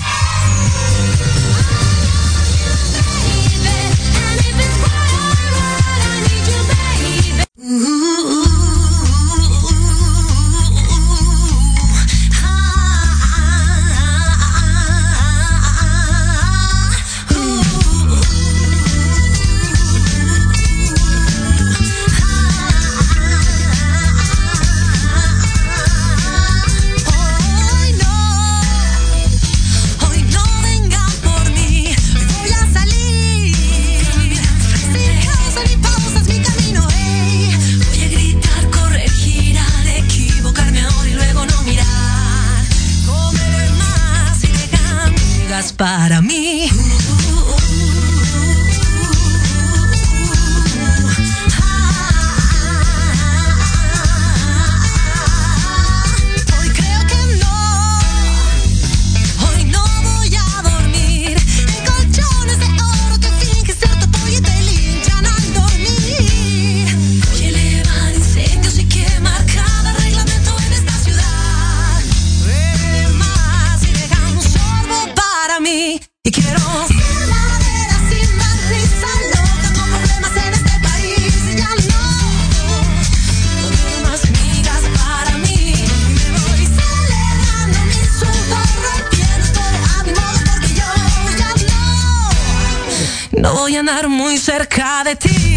Muy cerca de ti.